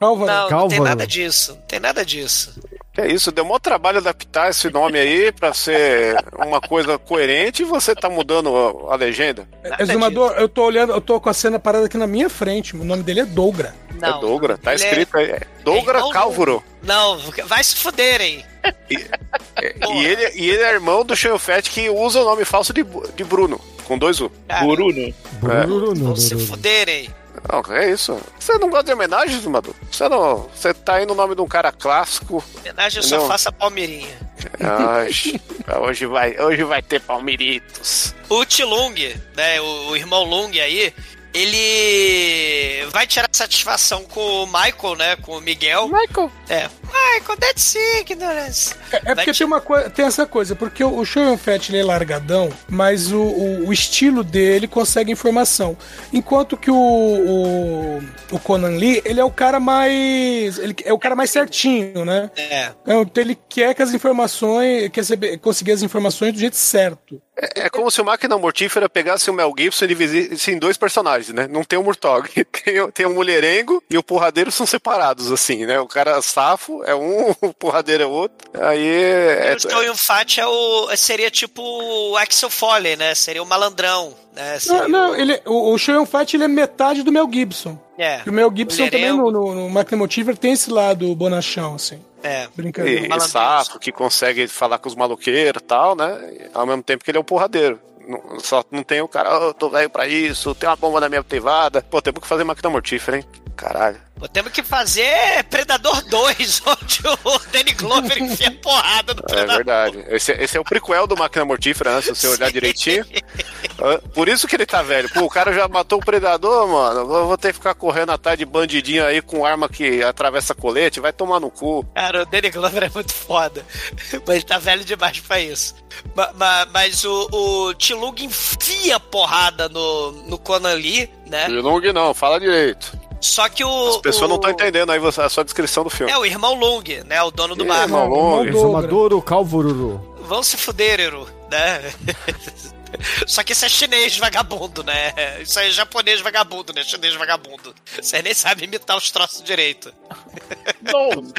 Álvaro. Não, não tem nada disso. Não tem nada disso. Que é isso, deu maior trabalho adaptar esse nome aí pra ser uma coisa coerente e você tá mudando a, legenda. Exumador, eu tô olhando, eu tô com a cena parada aqui na minha frente. O nome dele é Dogra. Não. é Dogra, tá é- escrito aí. É Dogra irmão Calvaro. Não, vai se fuderem. E ele, e ele é irmão do Shane Fett que usa o nome falso de, de Bruno, com dois U. Cara, Bruno. Bruno, vão se fuderem. Não, é isso. Você não gosta de homenagens, Madu? Você não. Você tá aí no nome de um cara clássico. Homenagem eu só faço a Palmeirinha. Ai, hoje, vai, hoje vai ter palmiritos. O Tilung, né, o, o irmão Lung aí, ele vai tirar satisfação com o Michael, né, com o Miguel. Michael. É. Michael, that's ignorance. É, é porque te- tem, uma tem essa coisa, porque o, o Show Fett ele é largadão, mas o, o, o estilo dele consegue informação. Enquanto que o, o, o Conan Lee, ele é o cara mais. Ele é o cara mais certinho, né? É. Então ele quer que as informações. Quer saber, conseguir as informações do jeito certo. É, é como se o Máquina Mortífera pegasse o Mel Gibson e dividisse em dois personagens, né? Não tem o Murtog, tem, o- tem o Mulherengo e o Porradeiro são separados, assim, né? O cara safo é um, o Porradeiro é outro. Aí é, E o Joey Fat é o, seria tipo o Axel Foley, né? Seria o malandrão, né? Seria Não, não, o- ele, o, o Sean Fat ele é metade do Mel Gibson. É, E o Mel Gibson também Mulherengo. no, no, no Máquina Motiver tem esse lado bonachão, assim. É. Brincadeira. e, e safo, que consegue falar com os maloqueiros e tal, né? Ao mesmo tempo que ele é um porradeiro. Não- Só não tem o cara, "Ô, tô velho pra isso, tem uma bomba na minha privada. Pô, temos que fazer máquina mortífera, hein? Caralho. Pô, temos que fazer Predador 2, onde o Danny Glover enfia porrada no É Predador. verdade. Esse, esse é o prequel do Máquina Mortífera, né? Se você olhar direitinho. Por isso que ele tá velho. Pô, o cara já matou o predador, mano. Eu vou ter que ficar correndo atrás de bandidinho aí com arma que atravessa colete. Vai tomar no cu. Cara, o Danny Glover é muito foda. Mas ele tá velho demais pra isso. Ma- ma- Mas, o, o Tilung enfia porrada no, no Conan Lee, né? Long não, fala direito. Só que o. As pessoas o- não estão entendendo aí a sua descrição do filme. É o irmão Lung, né? O dono do bar. irmão Long. Exumador Calvururu. Vão se fuder, Eru, né? Só que isso é chinês vagabundo, né? Isso aí é japonês vagabundo, né? Chinês vagabundo. Você nem sabe imitar os troços direito.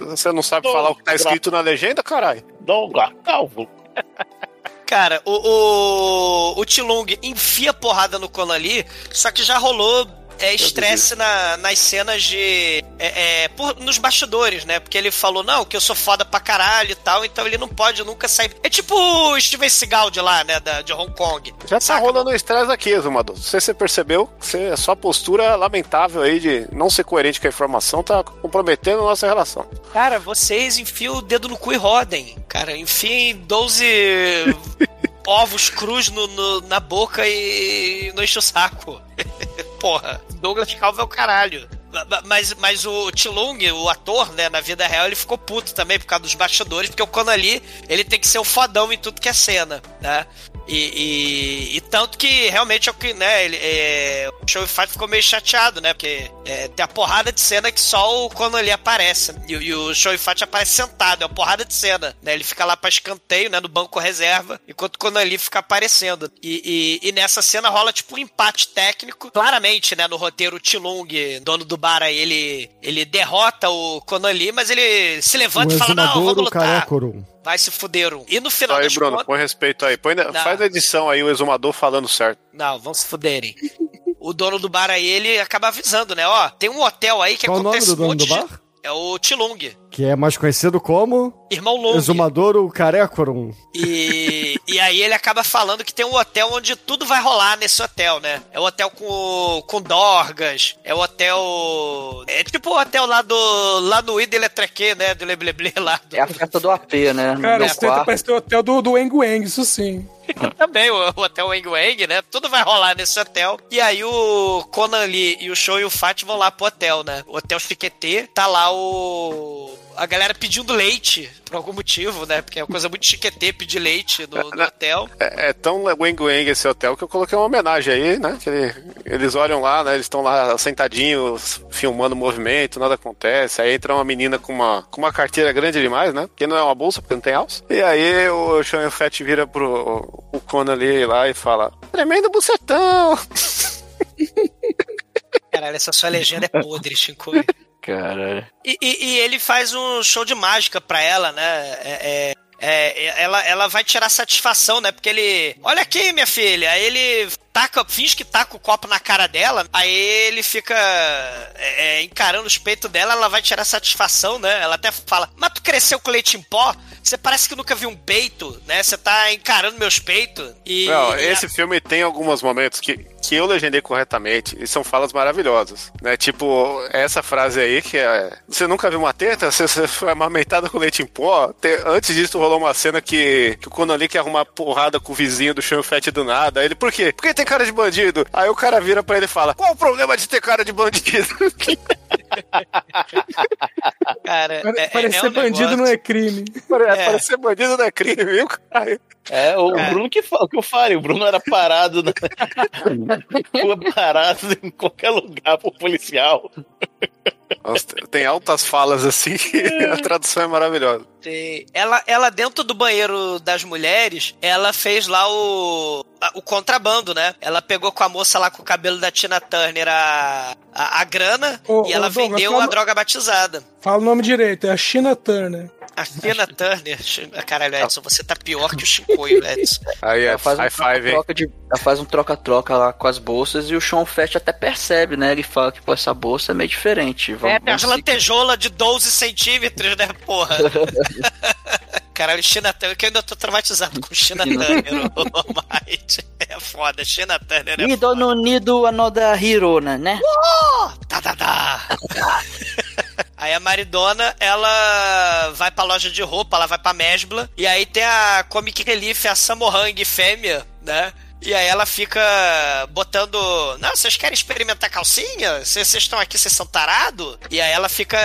Você não sabe falar o que tá escrito na legenda, caralho? Douglas Calvo. Cara, o, o, o Tilung enfia porrada no Conan Lee, só que já rolou é, estresse na, nas cenas de. É, é, por- nos bastidores, né? Porque ele falou, não, que eu sou foda pra caralho e tal, então ele não pode nunca sair. É tipo o Steven Seagal de lá, né? Da, de Hong Kong. Já tá Saca? rolando estresse aqui, Exumador. Não sei se você percebeu, você, a sua postura lamentável aí de não ser coerente com a informação tá comprometendo a nossa relação. Cara, vocês enfiam o dedo no cu e rodem. Cara, enfiem 12 ovos crus no, no- na boca e não enche o saco. Porra, Douglas Calvo é o caralho. Ma- ma- Mas, mas o Tilung, o ator, né, na vida real, ele ficou puto também por causa dos bastidores, porque o Conan ele tem que ser o fodão em tudo que é cena, né? E, e- e tanto que realmente é o que, né, ele, é, o Show Fight ficou meio chateado, né? Porque é, tem a porrada de cena que só o Conan Lee aparece. E, e o Show Fight aparece sentado, é uma porrada de cena, né? Ele fica lá pra escanteio, né, no banco reserva, enquanto o Conan Lee fica aparecendo. E, e- nessa cena rola tipo um empate técnico. Claramente, né, no roteiro, o Tilung, dono do bar aí, ele, ele derrota o Conan Lee, mas ele se O levanta e fala, não, vamos o lutar. carecorum. Vai se fuder. um. E no final aí, das Bruno, contas... põe respeito aí. Põe Não. faz na edição aí o exumador falando certo. Não, vão se fuderem. O dono do bar aí, ele acaba avisando, né? Ó, tem um hotel aí que Qual o nome acontece do dono um monte do de- bar? É o Tilung, Que é mais conhecido como irmão Long. Exumador, carecorum. E, e aí ele acaba falando que tem um hotel onde tudo vai rolar nesse hotel, né? É o hotel com, com dorgas, é o hotel... É tipo o hotel lá do... Lá no Ida Eletreque, né? Do Lebleble lá. Do, É a festa do AP, né? Cara, tenta quarto. parece o hotel do, do Eng Weng, isso sim. Também o, o Hotel Wang Wang, né? Tudo vai rolar nesse hotel. E aí o Conan Lee e o Show e o Fat vão lá pro hotel, né? O Hotel Chiquetê, tá lá o... A galera pedindo leite, por algum motivo, né? Porque é uma coisa muito chiquetê pedir leite no, no hotel. É, é tão Weng Weng esse hotel que eu coloquei uma homenagem aí, né? Que ele- eles olham lá, né? Eles estão lá sentadinhos, filmando o movimento, nada acontece. Aí entra uma menina com uma, com uma carteira grande demais, né? Porque não é uma bolsa, porque não tem alça. E aí o Sean Fett vira pro o Conan ali lá e fala: Tremendo bucetão! Caralho, essa sua legenda é podre, Shinkoi. Caralho. E, e- e ele faz um show de mágica pra ela, né? É, é- é, ela, ela vai tirar satisfação, né? Porque ele. Olha aqui, minha filha. Aí ele taca, finge que taca o copo na cara dela. Aí ele fica é, é, encarando os peitos dela. Ela vai tirar satisfação, né? Ela até fala: Mas tu cresceu com leite em pó? Você parece que nunca viu um peito, né? Você tá encarando meus peitos. E, Não, e esse filme tem alguns momentos que, que eu legendei corretamente e são falas maravilhosas, né? Tipo, essa frase aí que é... Você nunca viu uma teta? Você, você foi amamentada com leite em pó? Te- antes disso rolou uma cena que, que o Conan Lee quer arrumar porrada com o vizinho do Sean Fett do nada. Aí ele, por quê? Porque tem cara de bandido. Aí o cara vira pra ele e fala, qual o problema de ter cara de bandido? Cara, é, Parecer é um bandido negócio. não é crime. É. Parecer bandido não é crime, viu, cara? É, o Bruno que, fa- que eu falei, o Bruno era parado na rua, parado em qualquer lugar por policial. Nossa, Tem altas falas assim que a tradução é maravilhosa. Tem- Ela, ela dentro do banheiro das mulheres, ela fez lá o, o contrabando, né? Ela pegou com a moça lá com o cabelo da Tina Turner a, a, a grana Ô, e ela ô, Douglas, vendeu fala- a droga batizada. Fala o nome direito, é a China Turner. A Tina Turner. Caralho, Edson, você tá pior que o Chicoio, Edson. Aí é Ela faz, um high five, hein? troca-troca de, ela faz um troca-troca lá com as bolsas e o Sean Fett até percebe, né? Ele fala que pô, essa bolsa é meio diferente. É, Vamos, tem as vamos lantejoulas de 12 centímetros, né, porra? Caralho, China Turner, que eu ainda tô traumatizado com China Turner, ô, Might. É foda, China Turner é We don't need another hero, né? Tá, tá, tá. Aí a Maridona, ela vai pra loja de roupa, ela vai pra Mesbla, e aí tem a Comic Relief, a Samohang fêmea, né? E aí ela fica botando. Não, vocês querem experimentar calcinha? Vocês estão aqui, vocês são tarado? E aí ela fica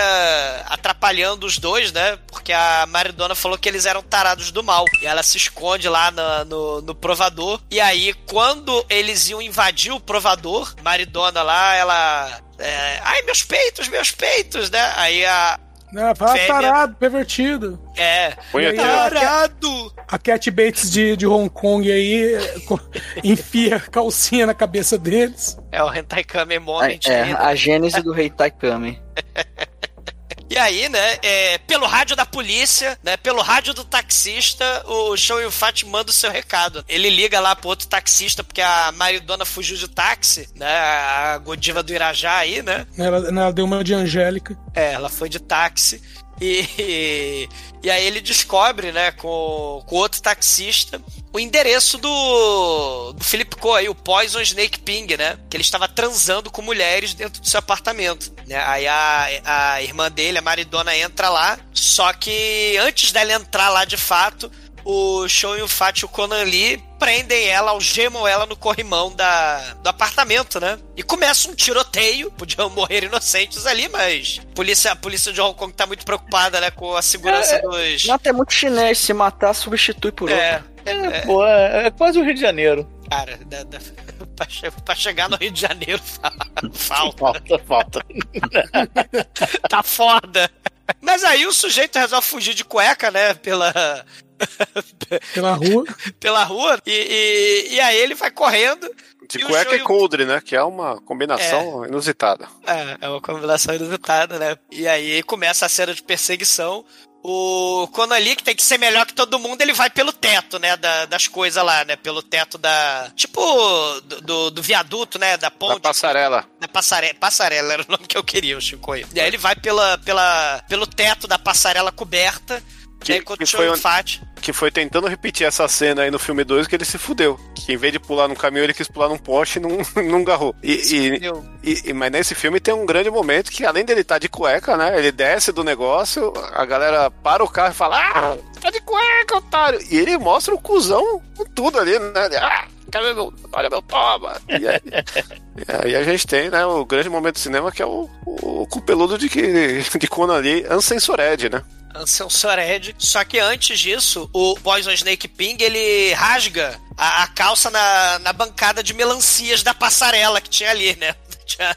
atrapalhando os dois, né? Porque a Maridona falou que eles eram tarados do mal. E ela se esconde lá na- no, no provador. E aí, quando eles iam invadir o provador, Maridona lá, ela. É, Ai, meus peitos, meus peitos, né? Aí a. Ah, fala Fêmea. tarado, pervertido. É. Punheteiro. Tarado! A Cat Bates de, de Hong Kong aí enfia a calcinha na cabeça deles. É o Hentai Kame Moment É, aí, né? a gênese do Rei Taikami. Aí, né, é, pelo rádio da polícia, né, pelo rádio do taxista, o Show e Fat manda o seu recado. Ele liga lá pro outro taxista, porque a Maridona fugiu de táxi, né, a Godiva do Irajá aí, né, Ela, ela deu uma de Angélica. é, ela foi de táxi. E, e aí ele descobre, né, com, com outro taxista, o endereço do, do Philip Coe, aí, o Poison Snake Ping, né? Que ele estava transando com mulheres dentro do seu apartamento. Né? Aí a, a irmã dele, a Maridona, entra lá. Só que antes dela entrar lá de fato, o Show e o Fat e o Conan Lee prendem ela, algemam ela no corrimão da, do apartamento, né? E começa um tiroteio. Podiam morrer inocentes ali, mas a polícia, a polícia de Hong Kong tá muito preocupada, né? Com a segurança É, dos. Não, tem muito chinês. Se matar, substitui por outro. É, É, pô, é, é quase o Rio de Janeiro. cara, da, da, pra, che- pra chegar no Rio de Janeiro, falta. Falta, falta. tá foda. Mas aí o sujeito resolve fugir de cueca, né? Pela. Pela rua. pela rua. E, e, e aí ele vai correndo. De E o cueca e coldre, né? Que é uma combinação inusitada. É, é uma combinação inusitada, né? E aí começa a cena de perseguição. O Conali, que tem que ser melhor que todo mundo, ele vai pelo teto, né? da- das coisas lá, né? Pelo teto da. Tipo, do, do, do viaduto, né? Da Da ponte. passarela. Da passarela, passarela era o nome que eu queria, o Chicoio. E aí ele vai pela, pela, pelo teto da passarela coberta. Que- que foi Fat. Que foi tentando repetir essa cena aí no filme 2 que ele se fudeu. Que em vez de pular num caminhão, ele quis pular num poste e não, não garrou. E, e, e- mas nesse filme tem um grande momento que, além dele estar de cueca, né? Ele desce do negócio, a galera para o carro e fala: Ah, tá de cueca, otário! E ele mostra o cuzão com tudo ali, né? Ah, cadê meu. Olha meu toma! E aí, e aí a gente tem, né, o grande momento do cinema que é o, o cupeludo de, de Conan ali, Ansensored, né? Ansel Sored. Só que antes disso, o Poison Snake Ping ele rasga a, a calça na, na bancada de melancias da passarela que tinha ali, né? Tinha-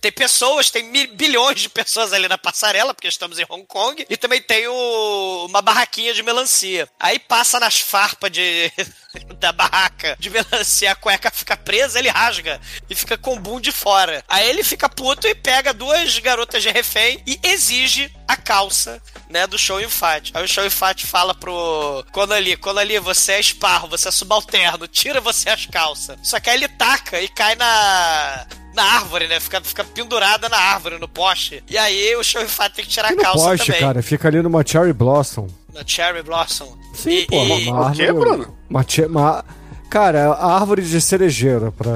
Tem pessoas, tem mil- bilhões de pessoas ali na passarela, porque estamos em Hong Kong, e também tem o- uma barraquinha de melancia. Aí passa nas farpas de, da barraca de melancia, a cueca fica presa, ele rasga e fica com o boom de fora. Aí ele fica puto e pega duas garotas de refém e exige a calça, né, do Show Fat. Aí o Show Fat fala pro Conali, Conali, você é esparro, você é subalterno, tira você as calças. Só que aí ele taca e cai na na árvore, né? Fica, fica pendurada na árvore, no poste. E aí o Show Fat tem que tirar a no calça poste, também. cara, fica ali numa Cherry Blossom. Na Cherry Blossom. Sim, E- pô, e- uma O quê, árvore. Bruno? Uma, uma- cara, a árvore de cerejeira pra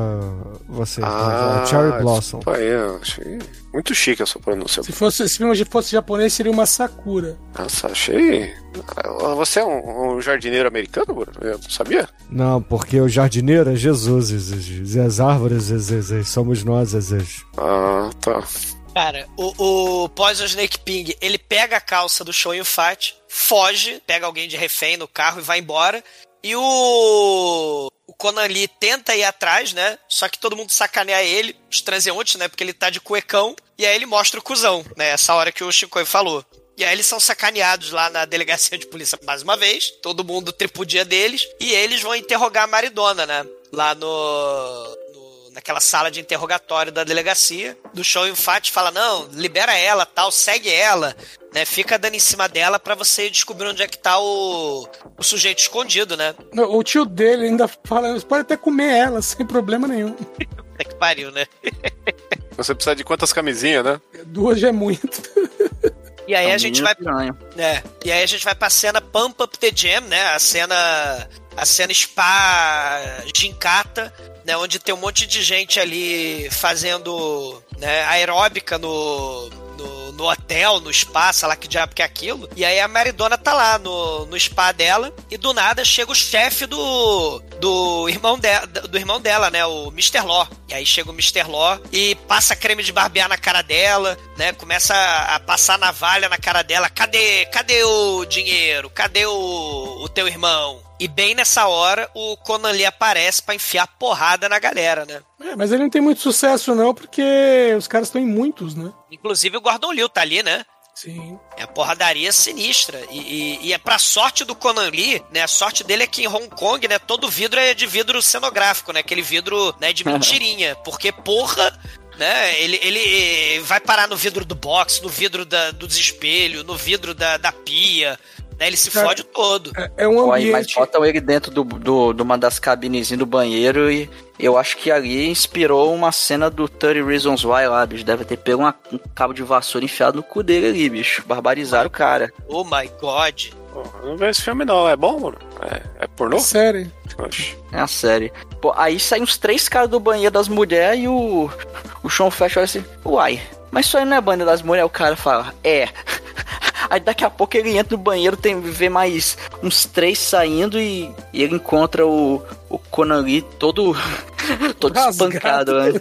você. Ah, a Cherry Blossom. Eu achei muito chique a sua pronúncia. Se fosse, se fosse japonês, seria uma Sakura. Nossa, achei. Ah, Você é um, um jardineiro americano, Bruno? Eu não sabia? Não, porque o jardineiro é Jesus, e as árvores e- e- e somos nós. e- e- Ah, tá. Cara, o, o Poison Snake Ping, ele pega a calça do Show e o Fat, foge, pega alguém de refém no carro e vai embora. E o, o Conan Lee tenta ir atrás, né? Só que todo mundo sacaneia ele, os transeuntes, né? Porque ele tá de cuecão. E aí ele mostra o cuzão, né? Essa hora que o Chico falou. E aí eles são sacaneados lá na delegacia de polícia mais uma vez. Todo mundo tripudia deles. E eles vão interrogar a Maridona, né? Lá no- naquela sala de interrogatório da delegacia. Do show e o Fat fala: não, libera ela, tal, segue ela. Né, fica dando em cima dela pra você descobrir onde é que tá o, o sujeito escondido, né? O tio dele ainda fala, você pode até comer ela sem problema nenhum. É que pariu, né? Você precisa de quantas camisinhas, né? Duas já é muito. E aí É um a gente vai piranha. É, e aí a gente vai pra cena Pump Up the Jam, né? A cena. A cena spa gincata, né? Onde tem um monte de gente ali fazendo né, aeróbica no, no, no hotel, no spa, sei lá que diabo que é aquilo. E aí a Maridona tá lá no, no spa dela e do nada chega o chefe do, do, irmão de, do irmão dela, né? O Mr. Law. E aí chega o Mr. Law e passa creme de barbear na cara dela, né? Começa a, a passar navalha na cara dela. Cadê? Cadê o dinheiro? Cadê o, o teu irmão? E bem nessa hora, o Conan Lee aparece pra enfiar porrada na galera, né? É, mas ele não tem muito sucesso, não, porque os caras estão em muitos, né? Inclusive o Gordon Liu tá ali, né? Sim. É a porradaria sinistra. E, e- e é pra sorte do Conan Lee, né? A sorte dele é que em Hong Kong, né? Todo vidro é de vidro cenográfico, né? Aquele vidro né, de mentirinha. Porque, porra, né? Ele, ele vai parar no vidro do box, no vidro da, dos espelhos, no vidro da, da pia. Né? Ele se Cara, fode todo. É, é um Pô, aí, mas ambiente. botam ele dentro do, do, de uma das cabinezinhas do banheiro e eu acho que ali inspirou uma cena do 30 Reasons Why lá, bicho. Deve ter pego uma- um cabo de vassoura enfiado no cu dele ali, bicho. Barbarizaram o cara. Oh my god. Pô, eu não vejo esse filme não, é bom, mano? É, é pornô? Sério. Oxi. É a série. Pô, aí saem uns três caras do banheiro das mulheres e o, o Sean Flash olha assim, uai, mas isso aí não é banheiro das mulheres? O cara fala, é. Aí daqui a pouco ele entra no banheiro, tem vê mais uns três saindo e, e ele encontra o, o Conan Lee todo, todo Rasgado. espancado, né?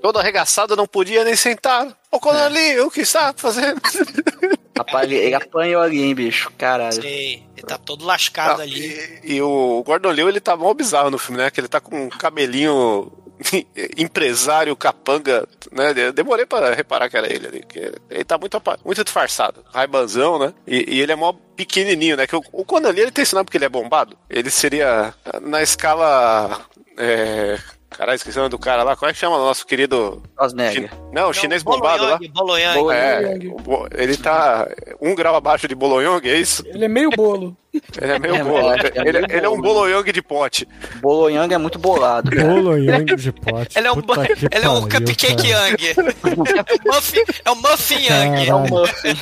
Todo arregaçado, não podia nem sentar. Ô, Conan Lee, o que está fazendo? Rapaz, ele, ele apanhou ali, hein, bicho. Caralho. Sim, ele tá todo lascado Ah, ali. E, e o Gordon Liu, ele tá mó bizarro no filme, né? Que ele tá com um cabelinho empresário capanga, né? Eu demorei pra reparar que era ele ali. Ele tá muito, muito disfarçado. Raibanzão, né? E, e ele é mó pequenininho, né? Que o, o Conan Lee, ele tem esse nome porque ele é bombado. Ele seria na escala... É... Caralho, esqueci o nome do cara lá. Como é que chama o nosso querido... Schwarzenegger. Chi- Não, o chinês bombado lá. Boloyang. Bolo- É, ele tá um grau abaixo de Bolognang, é isso? Ele é meio bolo. Ele é meio É, bolo. é, é ele, meio ele é um bolo. Bolognang de pote. Bolognang é muito bolado, cara. Bolo Yang de pote. Ele é um, Puta ele é um pariu, cupcake cara. Yang. É um muffin, é um muffin Yang. É um muffin.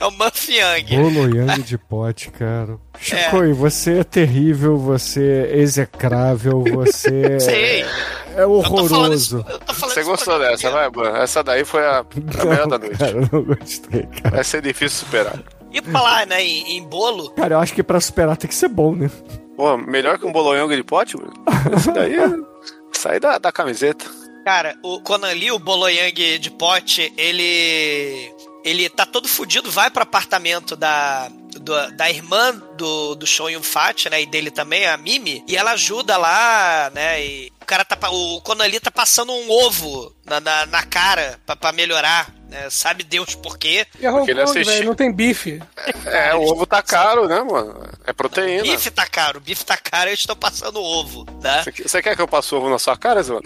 É um muffin Yang. Bolo Yang de pote, cara. É. Chico, e você é terrível, você é execrável, você Sei. é isso. horroroso. Você gostou dessa, vai, mano? Essa daí foi a, a melhor da noite. Cara, eu não gostei, cara. Vai ser difícil superar. E pra lá, né, em, em bolo, Cara, eu acho que pra superar tem que ser bom, né? Pô, melhor que um Bolognang de pote, mano? Isso daí sai da, da camiseta. cara, o Conan Lee, o Boloyang de pote, ele. Ele tá todo fudido, vai pro apartamento da, do- da irmã do, do Shon Yun Fat, né? E dele também, a Mimi, e ela ajuda lá, né? E o cara tá. O Conan Lee tá passando um ovo na, na, na cara pra, pra melhorar, né? Sabe Deus por quê. E a Hong Porque ele Kong, assiste- velho, não tem bife. É, o ovo tá caro, né, mano? É proteína. Bife tá caro, o bife tá caro, eles estão passando ovo, né? Você, quer- que eu passe ovo na sua cara, Zé?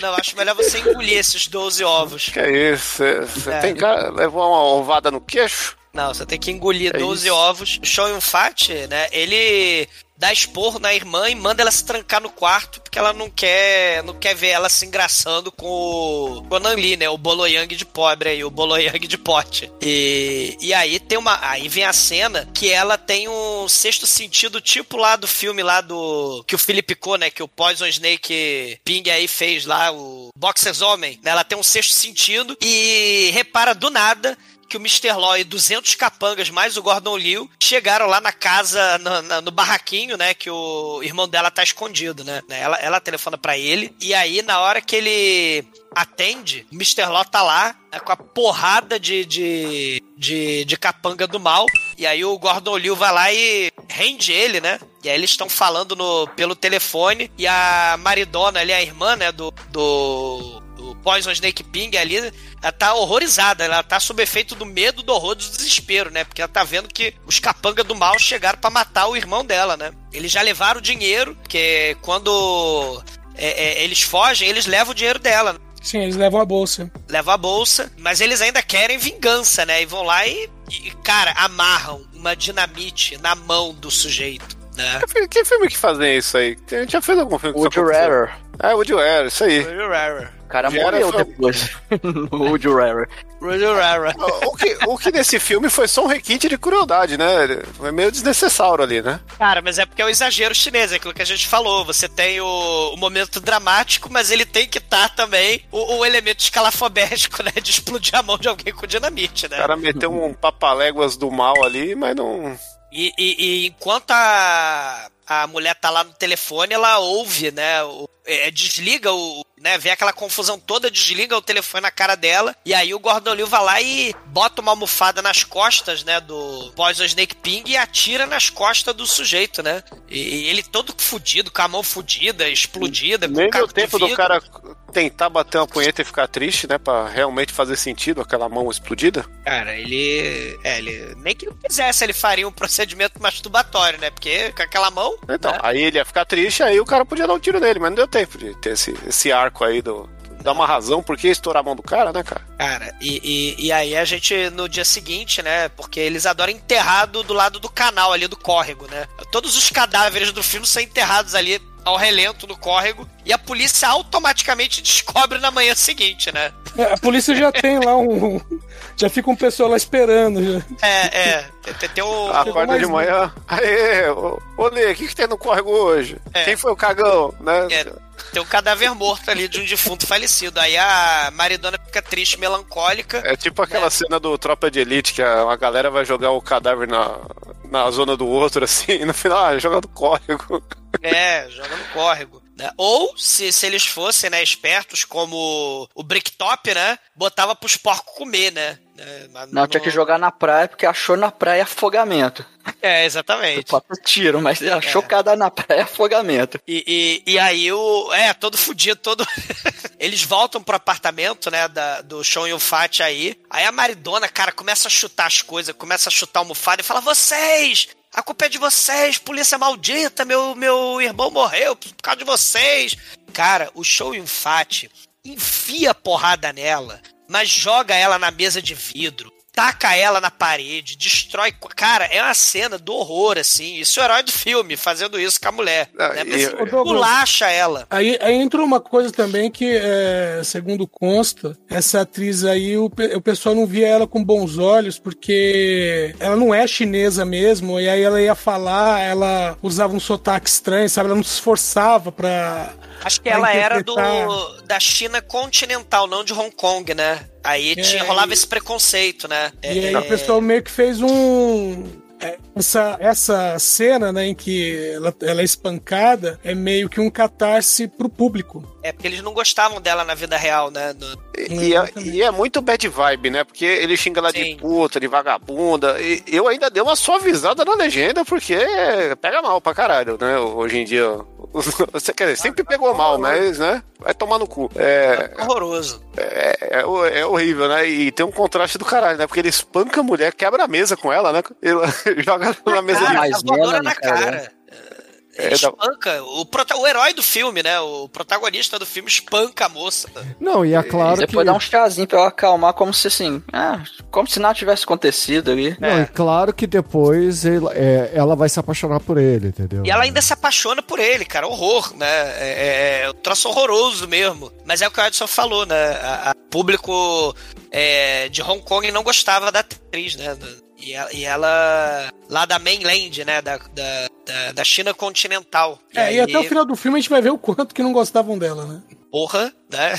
Não, acho melhor você engolir esses 12 ovos. Que é isso? Você, É. tem cara. Levou uma ovada no queixo? Não, você tem que engolir É 12 isso. ovos. O Shon Yun Fat, né, ele dá esporro na irmã e manda ela se trancar no quarto porque ela não quer não quer ver ela se engraçando com o Conan Lee, né, o Boloyang de pobre aí, o Boloyang de pote. E, e aí tem uma, aí vem a cena que ela tem um sexto sentido tipo lá do filme lá do que o Philip Ko, né, que o Poison Snake Ping aí fez lá, o Boxers Homem, né, ela tem um sexto sentido e repara do nada que o Mr. Law e 200 capangas, mais o Gordon Liu, chegaram lá na casa, no, no barraquinho, né? Que o irmão dela tá escondido, né? Ela, ela telefona pra ele. E aí, na hora que ele atende, o Mr. Law tá lá, né, com a porrada de, de, de, de capanga do mal. E aí o Gordon Liu vai lá e rende ele, né? E aí eles estão falando no, pelo telefone e a Maridona ali, a irmã, né, do, do, do Poison Snake Ping ali, ela tá horrorizada, ela tá sob efeito do medo, do horror, do desespero, né? Porque ela tá vendo que os capangas do mal chegaram pra matar o irmão dela, né? Eles já levaram o dinheiro, porque quando é, é, eles fogem, eles levam o dinheiro dela. né? Sim, eles levam a bolsa. Levam a bolsa, mas eles ainda querem vingança, né? E vão lá e, e, cara, amarram uma dinamite na mão do sujeito, né? Que fi- Que filme que fazem isso aí? A gente já fez algum filme que Woody isso aconteceu? Rarer. É, Woody Rarer, isso aí. Rudy Rara. O cara Vieira morreu foi- depois. O Woody Rarer. Rudy Rara. O que, o que nesse filme foi só um requinte de crueldade, né? Foi meio desnecessário ali, né? Cara, mas é porque é o exagero chinês, é aquilo que a gente falou. Você tem o, o momento dramático, mas ele tem que estar também o, o elemento escalafobético, né? De explodir a mão de alguém com dinamite, né? O cara meteu um papaléguas do mal ali, mas não. E, e- e enquanto a, a mulher tá lá no telefone, ela ouve, né? o- é, desliga o. Né, vê aquela confusão toda, desliga o telefone na cara dela. E aí o Gordon Liu vai lá e bota uma almofada nas costas, né? Do Poison Snake Ping e atira nas costas do sujeito, né? E, ele todo fudido, com a mão fudida, explodida. com Nem deu de tempo do cara tentar bater uma punheta e ficar triste, né? Pra realmente fazer sentido aquela mão explodida. Cara, ele. É, ele. Nem que não quisesse, ele faria um procedimento masturbatório, né? Porque com aquela mão. Então, né? aí ele ia ficar triste, aí o cara podia dar um tiro nele, mas não deu tempo de ter esse, esse arco aí do. Dar uma razão por que estourar a mão do cara, né, cara? Cara, e, e, e aí a gente, no dia seguinte, né? Porque eles adoram enterrar do, do lado do canal ali do córrego, né? Todos os cadáveres do filme são enterrados ali ao relento do córrego e a polícia automaticamente descobre na manhã seguinte, né? É, A polícia já tem lá um. Já fica um pessoal lá esperando. Já. É, é. Tem, tem, o. Acorda de manhã. Aê, ô, ô Lê, o que, que tem no córrego hoje? É. Quem foi o cagão, né? É, tem um cadáver morto ali de um defunto falecido. Aí a maridona fica triste, melancólica. É tipo aquela É. cena do Tropa de Elite, que a, a galera vai jogar o cadáver na, na zona do outro, assim, e no final, ah, joga no córrego. É, joga no córrego. Né? Ou, se, se eles fossem, né, espertos, como o Bricktop, né? Botava pros porcos comer, né? É, mas Não, tinha que jogar na praia porque achou na praia afogamento. É, exatamente. Pode tiro, mas achou cada na praia afogamento. E, e, e aí o. É, todo fudido, todo. Eles voltam pro apartamento, né, da, do Sean Yun-Fat aí. Aí a maridona, cara, começa a chutar as coisas, começa a chutar a almofada e fala: Vocês! A culpa é de vocês, polícia maldita, meu, meu irmão morreu por causa de vocês. Cara, o Show Yun-Fat enfia porrada nela, mas joga ela na mesa de vidro. Taca ela na parede, destrói. Cara, é uma cena do horror, assim. Isso é o herói do filme, fazendo isso com a mulher. Ah, né? e- Mas, Bolacha ela. Aí, aí entra uma coisa também que, é, segundo consta, essa atriz aí, o, o pessoal não via ela com bons olhos, porque ela não é chinesa mesmo, e aí ela ia falar, ela usava um sotaque estranho, sabe? Ela não se esforçava pra. Acho que ela era do, interpretar. da China continental, não de Hong Kong, né? Aí É, tinha, rolava e- esse preconceito, né? E É, aí o pessoal meio que fez um. é, Essa, essa cena, né, em que ela, ela é espancada, é meio que um catarse pro público. é porque eles não gostavam dela na vida real, né? No- E, é, e é muito bad vibe, né? Porque ele xinga ela de Sim. puta, de vagabunda. E eu ainda dei uma suavizada na legenda, porque pega mal pra caralho, né? Hoje em dia. Você quer dizer, sempre pegou mal, mas, né? Vai tomar no cu. É, Horroroso. é, é, é horrível, né? E tem um contraste do caralho, né? Porque ele espanca a mulher, quebra a mesa com ela, né? Ele joga na mesa Cara, mais tá na né, cara? cara. Ele É, espanca. O, prota- o herói do filme, né? O protagonista do filme espanca a moça. Não, e é claro e que. depois dá um chazinho pra ela acalmar, como se assim, ah, como se nada tivesse acontecido ali. Não, e claro que depois ele- é, ela vai se apaixonar por ele, entendeu? E ela ainda se apaixona por ele, cara. Horror, né? É, é, é um troço horroroso mesmo. Mas é o que o Edson falou, né? A, a público é, de Hong Kong não gostava da atriz, né? E ela, e ela lá da mainland, né? Da, da, da, da China continental. É, aí, e até o final do filme a gente vai ver o quanto que não gostavam dela, né? Porra, né?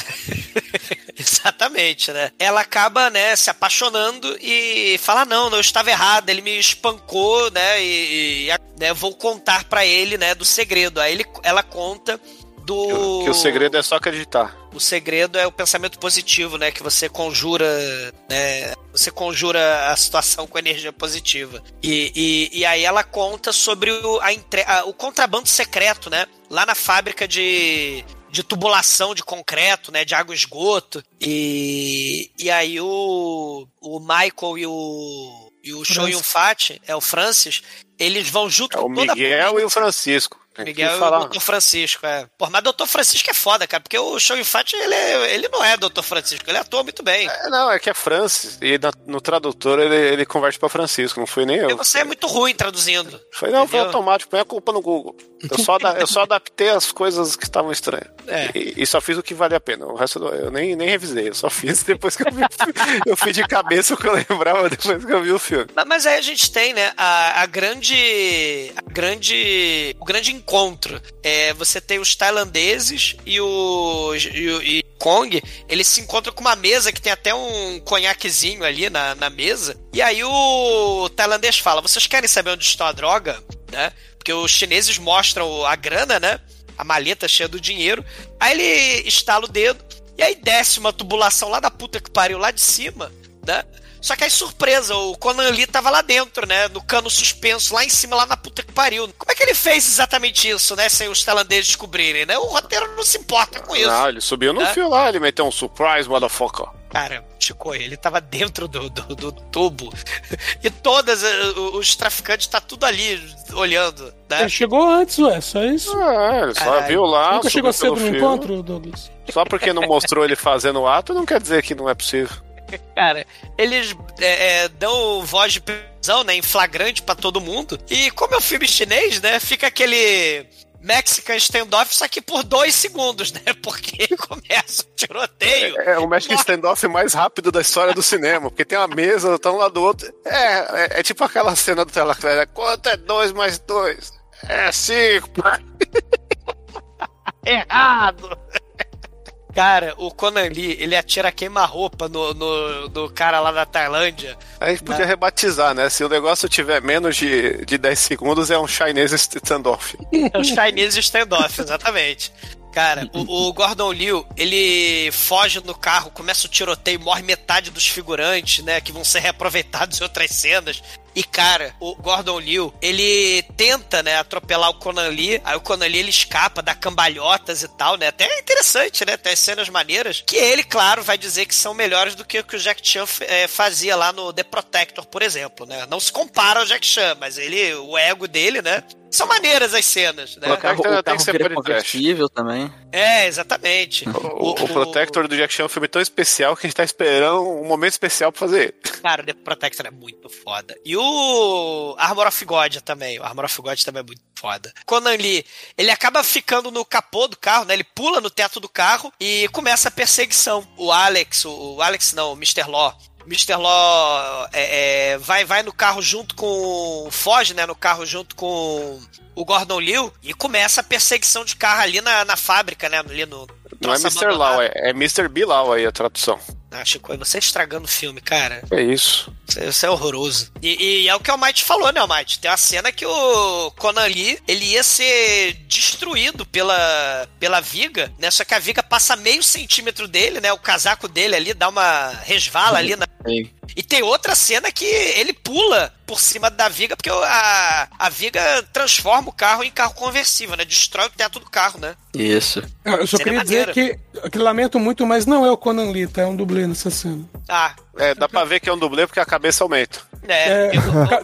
Exatamente, né? Ela acaba, né, se apaixonando e fala: não, não, eu estava errado, ele me espancou, né? E, e, né, vou contar pra ele, né, do segredo. Aí ele, ela conta do. Que o segredo é só acreditar. O segredo é o pensamento positivo, né? Que você conjura, né? Você conjura a situação com energia positiva. E, e, e aí ela conta sobre o, a entre, a, o contrabando secreto, né? Lá na fábrica de, de tubulação de concreto, né? De água e esgoto. E, e aí o, o Michael e o, e o Show Yun Fat, é o Francis, eles vão junto É o com toda a Miguel e o Francisco. Miguel e o. Dr. Francisco, é. Pô, mas Dr. Francisco é foda, cara, porque o Show Infante, ele, é- ele não é Dr. Francisco, ele atua muito bem. É, não, é que é Francis. E na- no tradutor ele, ele converte pra Francisco, não fui nem eu. E você é muito ruim traduzindo. Foi, não, foi Entendeu? automático, põe a culpa no Google. Eu só, eu só adaptei as coisas que estavam estranhas. É. E, e só fiz o que valia a pena. O resto eu nem, nem revisei, eu só fiz depois que eu vi. eu fui de cabeça o que eu lembrava depois que eu vi o filme. Mas, mas aí a gente tem, né, a, a grande. A grande. O grande encontro. É, você tem os tailandeses e o. E, e Kong, eles se encontram com uma mesa que tem até um conhaquezinho ali na, na mesa. E aí o tailandês fala: vocês querem saber onde está a droga? Né? Porque os chineses mostram a grana, né? A maleta cheia do dinheiro. Aí ele estala o dedo. E aí desce uma tubulação lá da puta que pariu lá de cima, né? Só que aí, surpresa, o Conan Lee tava lá dentro, né? No cano suspenso, lá em cima, lá na puta que pariu. Como é que ele fez exatamente isso, né? Sem os tailandeses descobrirem, né? O roteiro não se importa com isso. Ah, ele subiu no É. fio lá, ele meteu um surprise, motherfucker. Cara, Chico, ele tava dentro do, do, do tubo. E todos os traficantes tá tudo ali olhando, né? Ele chegou antes, ué, só isso. Ah, ele só Caralho. viu lá. Nunca chegou cedo pelo no fio. encontro, Douglas? Só porque não mostrou ele fazendo o ato, não quer dizer que não é possível. Cara, eles é, é, dão voz de prisão, né, em flagrante pra todo mundo. E como é um filme chinês, né, fica aquele Mexican standoff, só que por dois segundos, né, porque começa o tiroteio. É o Magic Standoff mais rápido da história do cinema, porque tem uma mesa, tá um lado do outro. É, é, é tipo aquela cena do Telaclé, quanto é dois mais dois? É cinco. Errado! Cara, o Conan Lee, ele atira queima-roupa no, no, no cara lá da Tailândia. A gente podia rebatizar, né? Se o negócio tiver menos de, de 10 segundos, é um Chinese Standoff. É o Chinese standoff, exatamente. Cara, o, o Gordon Liu, ele foge no carro, começa o tiroteio, morre metade dos figurantes, né? Que vão ser reaproveitados em outras cenas. E, cara, o Gordon Liu, ele tenta, né, atropelar o Conan Lee. Aí o Conan Lee, ele escapa, dá cambalhotas e tal, né? Até é interessante, né? Tem cenas maneiras. Que ele, claro, vai dizer que são melhores do que o que o Jack Chan eh, fazia lá no The Protector, por exemplo, né? Não se compara ao Jack Chan, mas ele, o ego dele, né? São maneiras as cenas, né? O carro, Tem o que carro ser vira body trash. conversível também. É, exatamente. O, o Protector do Jack Chan é um filme tão especial que a gente tá esperando um momento especial pra fazer ele. Cara, o The Protector é muito foda. E o Armor of God também. O Armor of God também é muito foda. Conan Lee, ele acaba ficando no capô do carro, né? Ele pula no teto do carro e começa a perseguição. O Alex, o, o Alex não, o Mr. Law. Mr. Law é, é, vai, vai no carro junto com. Foge, né? No carro junto com o Gordon Liu e começa a perseguição de carro ali na, na fábrica, né? Ali no. Não é Mr. Abandonado. é, é Mr. Bilal aí a tradução. Ah, Chico, você estragando o filme, cara. É isso. Isso, isso é horroroso. E, e é o que o Almighty falou, né, Almighty? Tem uma cena que o Conan Lee, ele ia ser destruído pela, pela viga, né? Só que a viga passa meio centímetro dele, né? O casaco dele ali dá uma resvala ali na... Sim. E tem outra cena que ele pula por cima da viga, porque a, a viga transforma o carro em carro conversível, né? Destrói o teto do carro, né? Isso. Ah, Eu só queria dizer que, que lamento muito, mas não é o Conan Lee, tá? É um dublê nessa cena. Ah, É, dá pra ver que é um dublê porque a cabeça aumenta. É.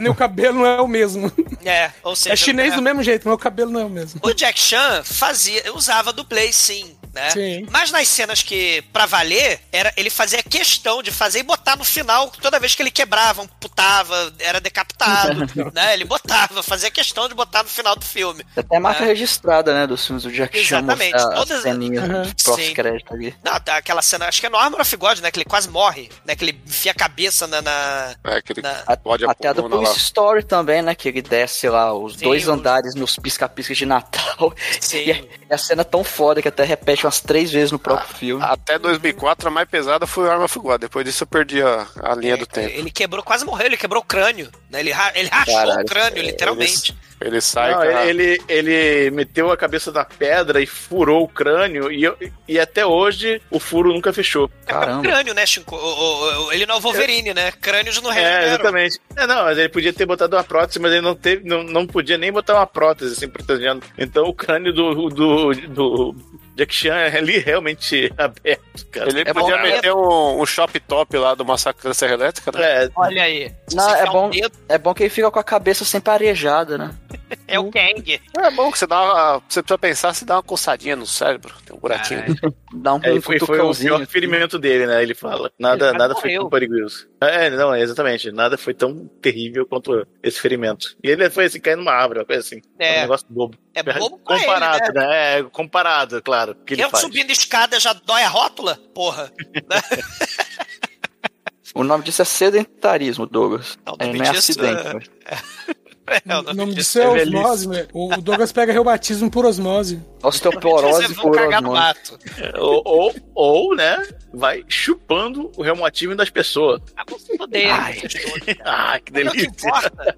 É, o cabelo não é o mesmo. É, ou seja... É chinês é, do mesmo jeito, mas o cabelo não é o mesmo. O Jack Chan fazia, usava dublê sim, né? Sim. Mas nas cenas que, pra valer, era, ele fazia questão de fazer e botar no final, toda vez que ele quebrava, amputava, era decapitado, né? Ele botava, fazia questão de botar no final do filme. Até a marca É. registrada, né, dos filmes do Jack Chan Exatamente, todas- as ceninhas Uhum. pós-crédito ali. Não, tá aquela cena, acho que é no Armor of God, né? Que ele quase morre, né? Que ele enfia a cabeça na... na- É, aquele Na- A- pode Até a do coluna lá. Police Story também, né? Que ele desce lá os Sim, dois os- andares nos pisca-pisca de Natal. Sim. E é, é a cena tão foda que até repete umas três vezes no próprio Ah, filme. Até 2004, a mais pesada foi o Arma God. Depois disso eu perdi a, a linha do tempo. Ele quebrou, quase morreu, ele quebrou o crânio. Né? Ele, ra- ele rachou Caralho, o crânio, literalmente. Ele sai Não, com a- ele, ele meteu a cabeça na pedra e furou o crânio, e, eu- e até hoje o furo nunca fechou. É pra Caramba. crânio, né, Chico? O- o- o- ele não é o Wolverine, né? Crânios não É, regeneram. Exatamente. É, não, mas ele podia ter botado uma prótese, mas ele não teve, não, não podia nem botar uma prótese, assim, protegendo. Então o crânio do, do, do Jack Chan é ali realmente aberto, cara. Ele É podia bom, meter um, um shop top lá do Massacre da Serra Elétrica, né? É, Olha aí. Não, é bom, é bom que ele fica com a cabeça sempre arejada, né? É o Kang. É bom que você dá uma, você precisa pensar se dá uma coçadinha no cérebro. Tem um buraquinho. Dá um é, foi, foi o pior ferimento dele, né? Ele fala. Nada, Ele nada foi tão perigoso. É, não, exatamente. Nada foi tão terrível quanto esse ferimento. E ele foi assim, cair numa árvore, uma coisa assim. É. Um negócio bobo. É bobo pra ele, Comparado, né? né? É, comparado, claro. Que ele Eu faz. subindo escada já dói a rótula? Porra. O nome disso é sedentarismo, Douglas. Não, É, não é acidente. é- mas- É, O nome disso é é osmose, velho. O Douglas pega reumatismo por osmose. Osteoporose por osmose. mato. ou, ou, ou, né? Vai chupando o reumatismo das pessoas. Ah, vão se fuderem. Ai. Ah, que Mas o que delícia. importa.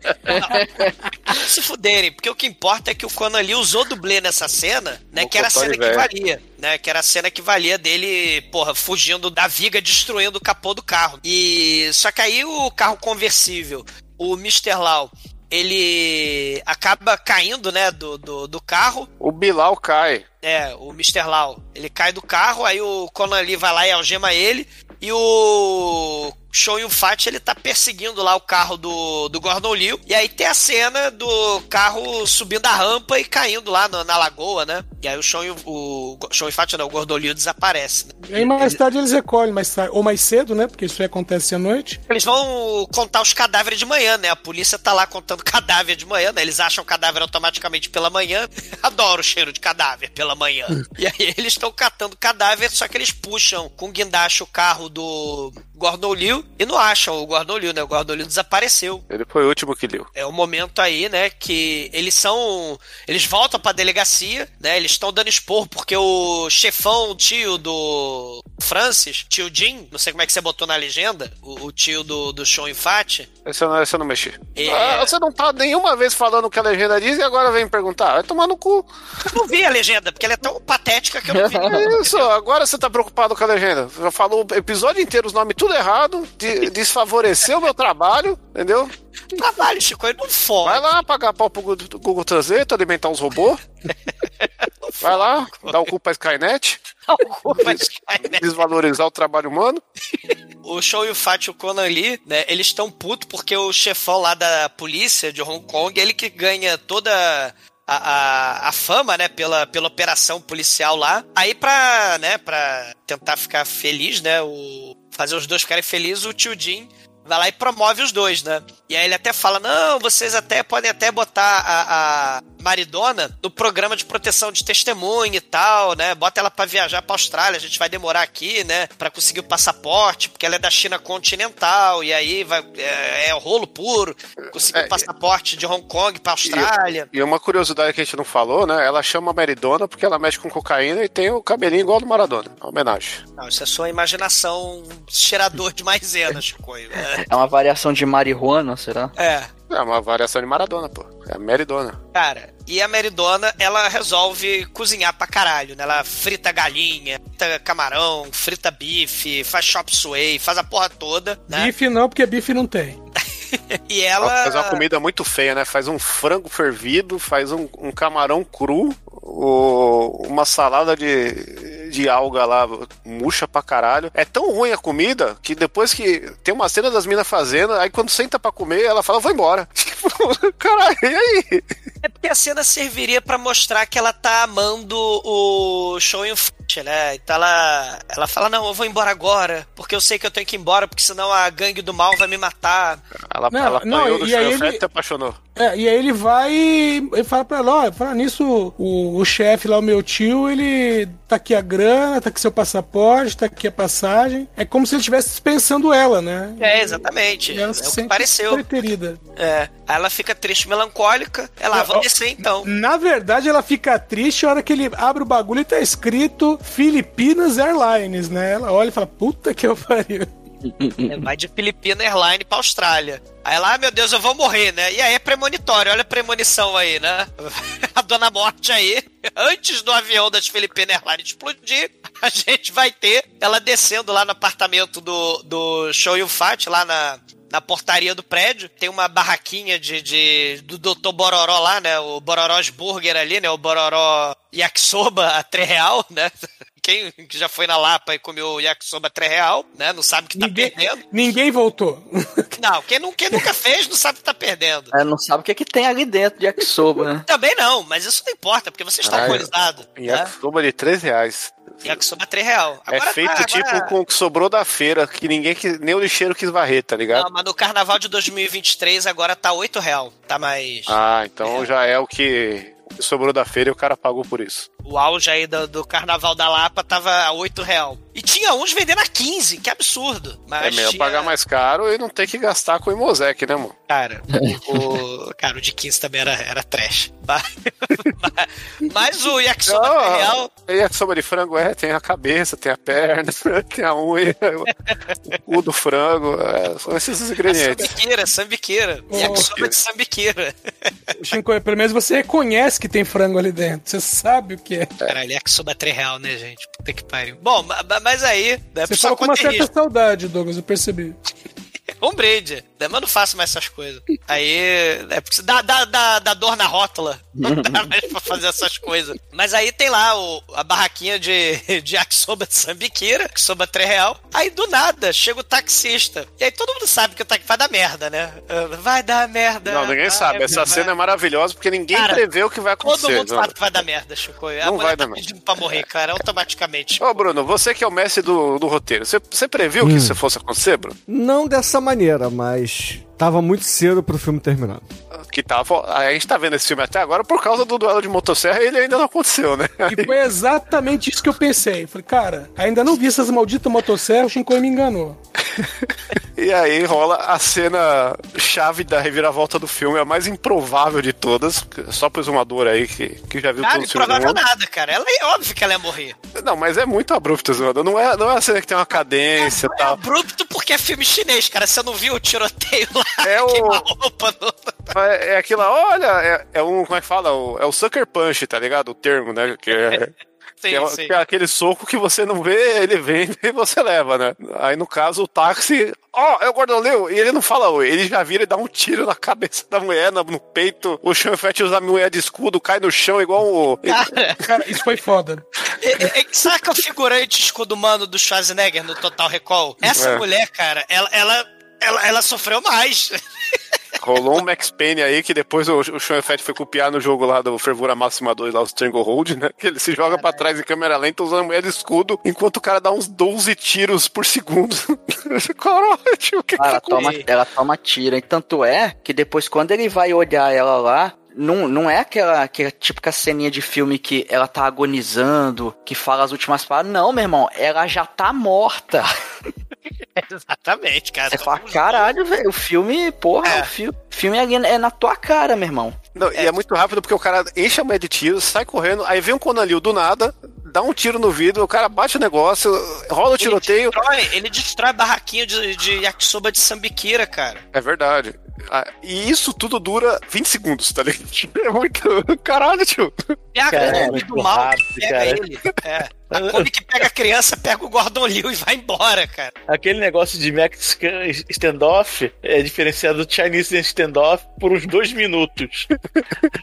Não, se fuderem, porque o que importa é que o Conan Lee usou dublê nessa cena, né? O que era a cena que valia, né? Que era a cena que valia dele, porra, fugindo da viga, destruindo o capô do carro. E só que aí o carro conversível, o Mr. Lau, ele acaba caindo, né, do, do, do carro. O Bilal cai. É, o Mr. Lau. Ele cai do carro, aí o Conan Lee vai lá e algema ele. E o Show Yun Fat, ele tá perseguindo lá o carro do, do Gordon Liu. E aí tem a cena do carro subindo a rampa e caindo lá na, na lagoa, né? E aí o Show Yun, o Show Yun Fat, não, o Gordon Liu desaparece, né? E aí mais tarde eles recolhem, mais tarde, ou mais cedo, né? Porque isso aí acontece à noite. Eles vão contar os cadáveres de manhã, né? A polícia tá lá contando cadáver de manhã, né? Eles acham o cadáver automaticamente pela manhã. Adoro o cheiro de cadáver pela manhã. e aí eles estão catando cadáver, só que eles puxam com guindaste o carro do Gordon Liu e não acham o Gordon Liu, né? O Gordon Liu desapareceu. Ele foi o último que liu. É o momento aí, né, que eles são. Eles voltam pra delegacia, né? Eles estão dando expor porque o chefão, o tio do Francis, tio Jim, não sei como é que você botou na legenda, o, o tio do, do Sean Infati. Esse eu não, esse eu não mexi. É. Ah, você não tá nenhuma vez falando o que a legenda diz e agora vem perguntar. Vai tomar no cu. Eu não vi a legenda, porque ela é tão patética que eu não vi. É isso, agora você tá preocupado com a legenda. Já falou o episódio inteiro, os nomes tudo errado, de, desfavoreceu o meu trabalho, entendeu? Trabalho, Chico, ele não Vai fode. lá pagar pau pro Google, Translate, alimentar uns robôs. Vai lá, dar o cu pra Skynet, Mas, né? desvalorizar o trabalho humano. O Show e o Fat e o Conan Lee, né, eles estão putos porque o chefão lá da polícia de Hong Kong, ele que ganha toda a, a, a fama, né, pela, pela operação policial lá. Aí pra, né, pra tentar ficar feliz, né, o, fazer os dois ficarem felizes, o tio Jim vai lá e promove os dois, né? E aí ele até fala, não, vocês até podem até botar a, a Maridona no programa de proteção de testemunha e tal, né? Bota ela pra viajar pra Austrália, a gente vai demorar aqui, né? Pra conseguir o passaporte, porque ela é da China continental, e aí vai, é, é rolo puro, conseguir É, o passaporte de Hong Kong pra Austrália. E uma curiosidade que a gente não falou, né? Ela chama Meridona porque ela mexe com cocaína e tem o cabelinho igual do Maradona. Uma homenagem. Não, isso é sua imaginação cheirador de maisena, Chicoio. É. É uma variação de marihuana, será? é. É uma variação de Maradona, pô. É a Meridona. Cara, e a Meridona, ela resolve cozinhar pra caralho, né? Ela frita galinha, frita camarão, frita bife, faz chop suey, faz a porra toda, né? Bife não, porque bife não tem. E Ela ela... faz uma comida muito feia, né? Faz um frango fervido, faz um, um camarão cru, uma salada de, de alga lá, murcha pra caralho. É tão ruim a comida que depois que tem uma cena das minas fazendo, aí quando senta pra comer, ela fala, vou embora. Tipo, caralho, e aí? É porque a cena serviria pra mostrar que ela tá amando o show em Fat, né? Então ela, ela fala, não, eu vou embora agora, porque eu sei que eu tenho que ir embora, porque senão a gangue do mal vai me matar. Ela, Não, ela não, apanhou do e aí chanfete ele- e se apaixonou. É, e aí ele vai e ele fala pra ela, ó, fala nisso, o, o chefe lá, o meu tio, ele tá aqui a grana, tá aqui seu passaporte, tá aqui a passagem. É como se ele estivesse dispensando ela, né? É, exatamente. E ela é se o que sente pareceu. preterida. É. Aí ela fica triste, melancólica. Ela, É, vamos descer então. Na verdade, ela fica triste a hora que ele abre o bagulho e tá escrito Filipinas Airlines, né? Ela olha e fala, puta que eu pariu. Vai de Filipina Airline pra Austrália. Aí lá, meu Deus, eu vou morrer, né? E aí é premonitório, olha a premonição aí, né? A Dona Morte aí, antes do avião das Filipina Airlines explodir, a gente vai ter ela descendo lá no apartamento do, do Show Fat, lá na, na portaria do prédio. Tem uma barraquinha de, de do Dr. Bororó lá, né? O Bororós Burger ali, né? O Bororó Yakisoba a 3 real, né? Quem que já foi na Lapa e comeu yakisoba 3 real, né? Não sabe que tá Ninguém, perdendo. ninguém voltou. Não, quem, não, quem nunca fez não sabe que tá perdendo. É, não sabe o que, é que tem ali dentro de yakisoba, né? Também não, mas isso não importa, porque você está alcoolizado. Né? Yakisoba de 3 reais. Yakisoba 3 real. É Agora feito tá, tipo agora- com o que sobrou da feira, que ninguém quis, nem o lixeiro quis varrer, tá ligado? Não, mas no carnaval de 2023 agora tá 8 real. Tá mais. Ah, então já é o que o que sobrou da feira e o cara pagou por isso. O auge aí do, do carnaval da Lapa tava a 8 real. E tinha uns vendendo a 15, que absurdo. Mas é melhor tinha- pagar mais caro e não ter que gastar com o Imosec, né, mano? Cara, o, cara, o de 15 também era, era trash. Mas, mas o yakisoba 3 real. Yakisoba de frango é, tem a cabeça, tem a perna, tem a unha, o cu do frango, é, são esses os A ingredientes. sambiqueira, sambiqueira. Oh. Yakisoba de sambiqueira. Shinko, pelo menos você reconhece que tem frango ali dentro. Você sabe o que é. Caralho, yakisoba 3 real, né, gente? Puta que pariu. Bom, ma- ma- mas aí... Né, Você só falou com uma certa risco. saudade, Douglas, eu percebi. Um brinde. Mas eu não faço mais essas coisas. Aí, é porque dá, dá, dá, dá dor na rótula. Não dá mais pra fazer essas coisas. Mas aí tem lá o, a barraquinha de, de yakisoba de sambiqueira, yakisoba 3 real. Aí do nada chega o taxista. E aí todo mundo sabe que o taxista vai dar merda, né? Vai dar merda. Não, ninguém vai, sabe. Essa vai. cena é maravilhosa porque ninguém Cara, prevê o que vai Todo acontecer. mundo Não. sabe que vai dar merda, Chico. A Não vai tá dar merda. pedindo pra morrer, cara, automaticamente. Ô, Bruno, você que é o mestre do, do roteiro, você, você previu que Hum. isso fosse acontecer, Bruno? Não dessa maneira, mas Shh. Tava muito cedo pro filme terminar. Que tava. A gente tá vendo esse filme até agora por causa do duelo de motosserra e ele ainda não aconteceu, né? E foi exatamente isso que eu pensei. Falei, cara, ainda não vi essas malditas motosserras, o Shinkoi me enganou. E aí rola a cena chave da reviravolta do filme, a mais improvável de todas. Só pro exumador aí que, que já viu Cara, todo o filme. do improvável mundo. nada, cara. Ela é óbvio que ela ia morrer. Não, mas é muito abrupto, exumador. Não é, não é a cena que tem uma cadência e É tal. abrupto porque é filme chinês, cara. Você não viu o tiroteio lá? É o- no- É, é aquilo, olha, é, é um, como é que fala? O- é o sucker punch, tá ligado? O termo, né? Que é, Sim, que é, sim. que é aquele soco que você não vê, ele vem e você leva, né? Aí no caso o táxi, ó, é o Gordon Liu, e ele não fala oi, ele já vira e dá um tiro na cabeça da mulher, no, no peito, o Chanfete usa a mulher de escudo, cai no chão igual o... Cara, Cara, isso foi foda. é, é, é- saca o figurante escudo humano do Schwarzenegger no Total Recall? Essa É. mulher, cara, ela, ela, ela, ela sofreu mais. Rolou um Max Payne aí, que depois o, o Chanfete foi copiar no jogo lá do Fervura Máxima 2, lá o Stranglehold, né? Que ele se joga pra trás em câmera lenta usando a mulher de escudo, enquanto o cara dá uns 12 tiros por segundo. Caralho, o que Ela que toma, ela toma tiro. E tanto é que depois, quando ele vai olhar ela lá, não, não é aquela, aquela típica ceninha de filme que ela tá agonizando, que fala as últimas palavras. Não, meu irmão, ela já tá morta. Exatamente, cara. Você fala, caralho, velho, o filme, porra, É. o filme, filme ali é na tua cara, meu irmão. Não, E é muito rápido porque o cara enche a mulher de tiro, sai correndo, aí vem um Conan Liu do nada, dá um tiro no vidro, o cara bate o negócio, rola o tiroteio. Ele destrói, ele destrói barraquinha de, de yakisoba de sambiqueira, cara. É verdade. Ah, E isso tudo dura 20 segundos, tá ligado? É muito. Caralho, tio. Pega é Kombi muito do mal, rápido, pega cara. ele. É. A que pega a criança, pega o Gordon Liu e vai embora, cara. Aquele negócio de Mexican standoff é diferenciado do Chinese standoff por uns dois minutos.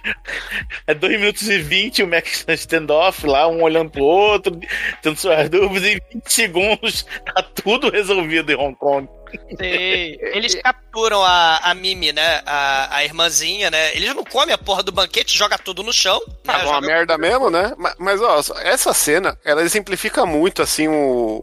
é dois minutos e vinte o Mexican standoff lá, um olhando pro outro, tendo suas dúvidas, e 20 segundos tá tudo resolvido em Hong Kong. Sim. Eles capturam a, a Mimi, né? A, a irmãzinha, né? Eles não comem a porra do banquete, joga tudo no chão. né? Tava uma Joga- merda mesmo, né? Ma- Mas, ó, essa cena, ela exemplifica muito, assim, o.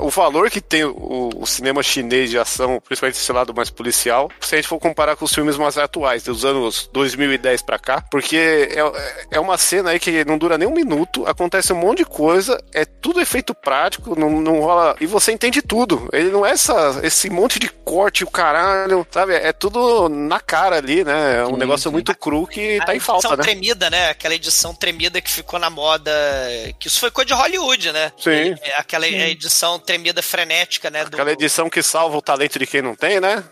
o valor que tem o, o cinema chinês de ação, principalmente esse lado mais policial, se a gente for comparar com os filmes mais atuais, dos anos 2010 pra cá, porque é, é uma cena aí que não dura nem um minuto, acontece um monte de coisa, é tudo efeito prático, não, não rola. E você entende tudo. Ele não é essa, esse monte de corte, o caralho, sabe? É tudo na cara ali, né? É um negócio muito cru que tá em falta, edição né? tremida, né? Aquela edição tremida que ficou na moda. Que isso foi coisa de Hollywood, né? Sim. É Aquela edição tremida frenética, né? do- Aquela edição que salva o talento de quem não tem, né?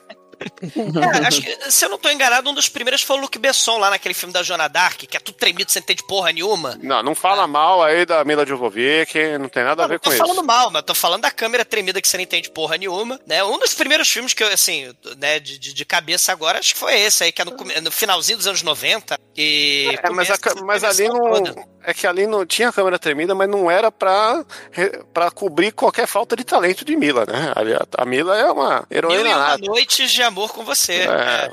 É, acho que, se eu não tô enganado, um dos primeiros foi o Luc Besson lá naquele filme da Joana Dark, que é tudo tremido sem ter de porra nenhuma. Não, não fala mal aí da Mila Jovovich, não tem nada a Não, ver não tô com falando isso. mal, mas tô falando da câmera tremida que você não entende porra nenhuma, né? Um dos primeiros filmes que eu, assim, né, de, de, de cabeça agora, acho que foi esse aí, que é no, no finalzinho dos anos 90. E É, mas, a mas ali não. toda. É que ali não tinha câmera tremida, mas não era pra, pra cobrir qualquer falta de talento de Mila, né? Ali, A, a Mila é uma Mil heroína e uma nata. noites de amor com você. É,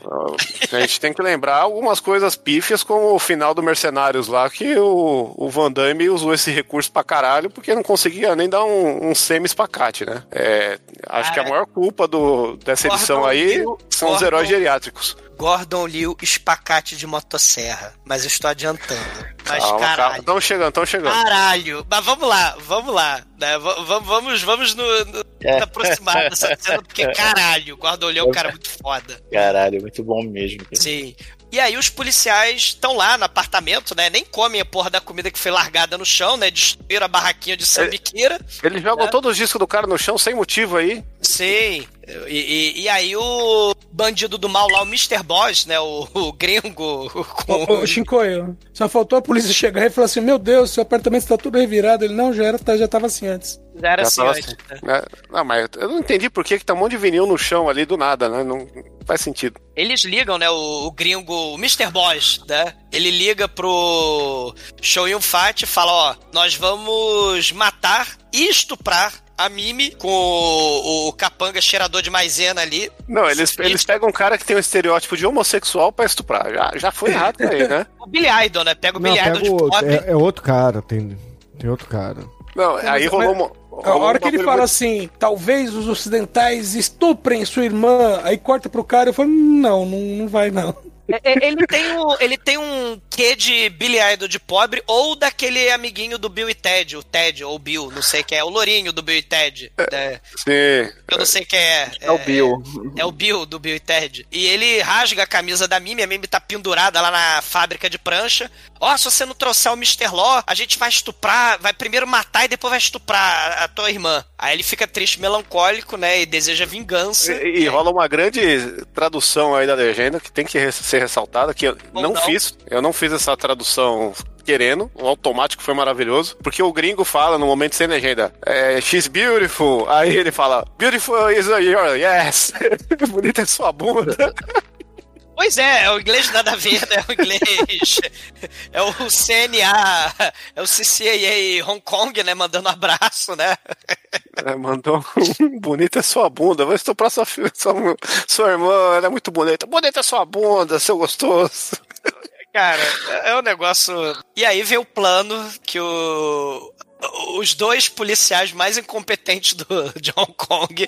a gente tem que lembrar algumas coisas pífias, como o final do Mercenários lá, que o, o Van Damme usou esse recurso pra caralho, porque não conseguia nem dar um, um semi-espacate, né? É, acho que a maior culpa do, dessa Gordon edição aí são os heróis geriátricos. Gordon Liu, espacate de motosserra. Mas eu estou adiantando. Mas Calma, caralho. Estão chegando, estão chegando. Caralho. Mas vamos lá, vamos lá. né? Va- va- Vamos, vamos no, no, nos aproximar dessa cena, porque caralho, Gordon Liu é um cara muito foda. Caralho, muito bom mesmo. cara. Sim. E aí os policiais estão lá no apartamento, né? Nem comem a porra da comida que foi largada no chão, né? Destruíram a barraquinha de sambiqueira. Eles jogam É. todos os discos do cara no chão sem motivo aí. Sim. E, e- e aí o bandido do mal lá, o Mr. Boss, né? O, o gringo com... Ô, ô, Shinkoio, só faltou a polícia chegar e falar assim: Meu Deus, seu apartamento está tudo revirado. Ele não, já era, tá- já tava assim antes. Já era Já assim antes, assim. né? né? Não, mas eu não entendi por que, que tá um monte de vinil no chão ali do nada, né? Não faz sentido. Eles ligam, né? O, o gringo, o Mr. Boss, né? Ele liga pro Show Yun Fat e fala: Ó, nós vamos matar e estuprar a Mimi com o, o capanga cheirador de maisena ali. Não, eles, eles pegam um cara que tem um estereótipo de homossexual pra estuprar. Já, já foi errado pra ele, né? O Billy Idol, né? Pega o Não, Billy Idol de pobre. É, é outro cara, tem, tem outro cara. Não, aí rolou uma. A hora que ele fala assim, talvez os ocidentais estuprem sua irmã, aí corta pro cara, eu falo, não, não, não vai não. É, é, Ele tem, um, ele tem um quê de Billy Idol de pobre ou daquele amiguinho do Bill e Ted, o Ted ou o Bill, não sei quem é, o lourinho do Bill e Ted. né? Sim. Eu não sei quem é. É o Bill. É o Bill, do Bill e Ted. E ele rasga a camisa da Mimi, a Mimi tá pendurada lá na fábrica de prancha. Ó, se você não trouxer o Mr. Law, a gente vai estuprar, vai primeiro matar e depois vai estuprar a, a tua irmã. Aí ele fica triste, melancólico, né, e deseja vingança. E, e rola uma grande tradução aí da legenda que tem que re- ser ressaltada, que eu Ou não, não. fiz. Eu não fiz essa tradução querendo. O automático foi maravilhoso. Porque o gringo fala no momento sem legenda, é, she's beautiful. Aí ele fala, beautiful is a your yes. Bonita é sua bunda. Pois é, é o inglês nada a ver, né? É o inglês. É o CNA, é o CCAA Hong Kong, né? Mandando abraço, né? É, mandou um bonita é sua bunda. Vou estuprar sua, filha, sua, sua irmã, ela é muito bonita. Bonita é sua bunda, seu gostoso. Cara, é um negócio. E aí vem o plano que o. Os dois policiais mais incompetentes do, de Hong Kong,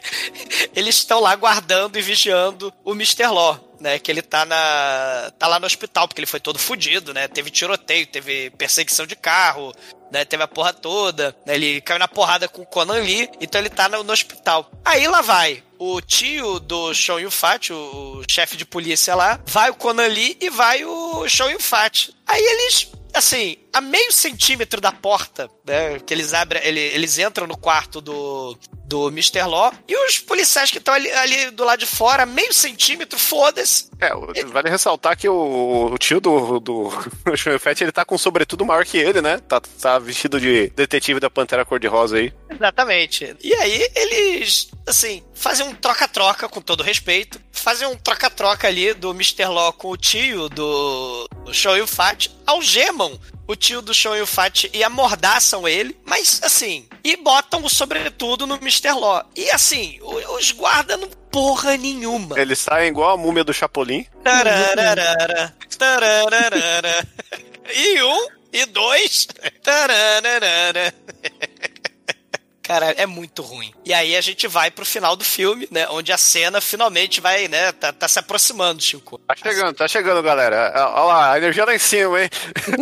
eles estão lá guardando e vigiando o Mr. Law, né? Que ele tá na. tá lá no hospital, porque ele foi todo fudido, né? Teve tiroteio, teve perseguição de carro, né? Teve a porra toda. né? Ele caiu na porrada com o Conan Lee, então ele tá no, no hospital. Aí lá vai o tio do Sean Yun-Fat, o, o chefe de polícia lá, vai o Conan Lee e vai o Sean Yun-Fat. Aí eles, assim, a meio centímetro da porta, né, que eles abrem, ele- eles entram no quarto do, do Mr. Law, e os policiais que estão ali, ali do lado de fora, meio centímetro, foda-se. É, vale ressaltar que o, o tio do, do Sean Fett, ele tá com um sobretudo maior que ele, né? Tá, tá vestido de detetive da Pantera Cor-de-Rosa aí. Exatamente. E aí eles, assim, fazem um troca-troca, com todo respeito. Fazem um troca-troca ali do Mr. Law com o tio do, do Show e Fat. Algemam o tio do Show e Fat e amordaçam ele. Mas, assim, e botam o sobretudo no Mr. Law. E, assim, os guardas não porra nenhuma. Ele sai igual a múmia do Chapolin. Tararara, tararara. E um, e dois. Tararara. Cara, é muito ruim. E aí a gente vai pro final do filme, né? Onde a cena finalmente vai, né? Tá, tá se aproximando, Chico. Tá chegando, tá chegando, galera. Olha lá, a energia lá em cima, hein?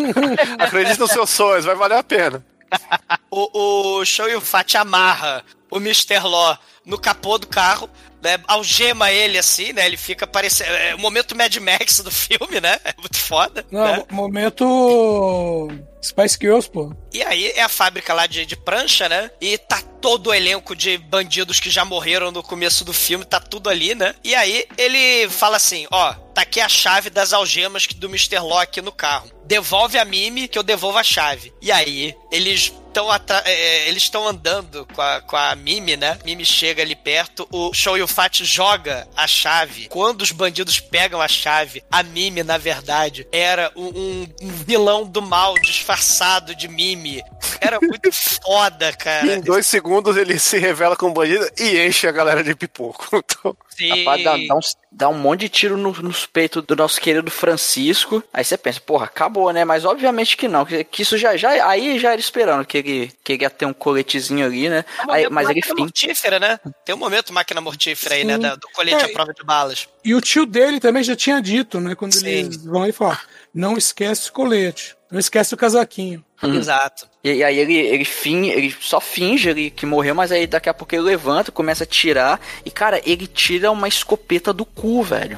Acredite nos seus sonhos, vai valer a pena. o, o Show Fat amarra o Mr. Law no capô do carro, né, algema ele assim, né? Ele fica parecendo. É o momento Mad Max do filme, né? É muito foda. Não, né? momento. Spice Girls, pô. E aí é a fábrica lá de, de prancha, né? E tá todo o elenco de bandidos que já morreram no começo do filme, tá tudo ali, né? E aí ele fala assim: ó, tá aqui a chave das algemas do Mr. Locke no carro. Devolve a Mimi que eu devolvo a chave. E aí eles estão é, eles estão andando com a, com a Mimi, né? Mimi chega ali perto, o Show Fat joga a chave. Quando os bandidos pegam a chave, a Mimi, na verdade, era um, um, vilão do mal disfarçado de Mimi. Era muito foda, cara. Em dois segundos ele se revela como bandido e enche a galera de pipoco. Então... Sim. Rapaz, dá, dá, um, dá um monte de tiro no, nos peitos do nosso querido Francisco. Aí você pensa, porra, acabou, né? Mas obviamente que não. Que, que isso já, já. Aí já era esperando que ele, que ele ia ter um coletezinho ali, né? Um aí, mas ele fim. mortífera, né? Tem um momento máquina mortífera aí, né? do colete é, à prova de balas. E o tio dele também já tinha dito, né? Quando Sim. eles vão aí falar: não esquece o colete, não esquece o casaquinho. Uhum. Exato. E, e, aí ele, ele, fin, ele só finge ele, que morreu, mas aí daqui a pouco ele levanta, começa a tirar. E, cara, ele tira uma escopeta do cu, velho.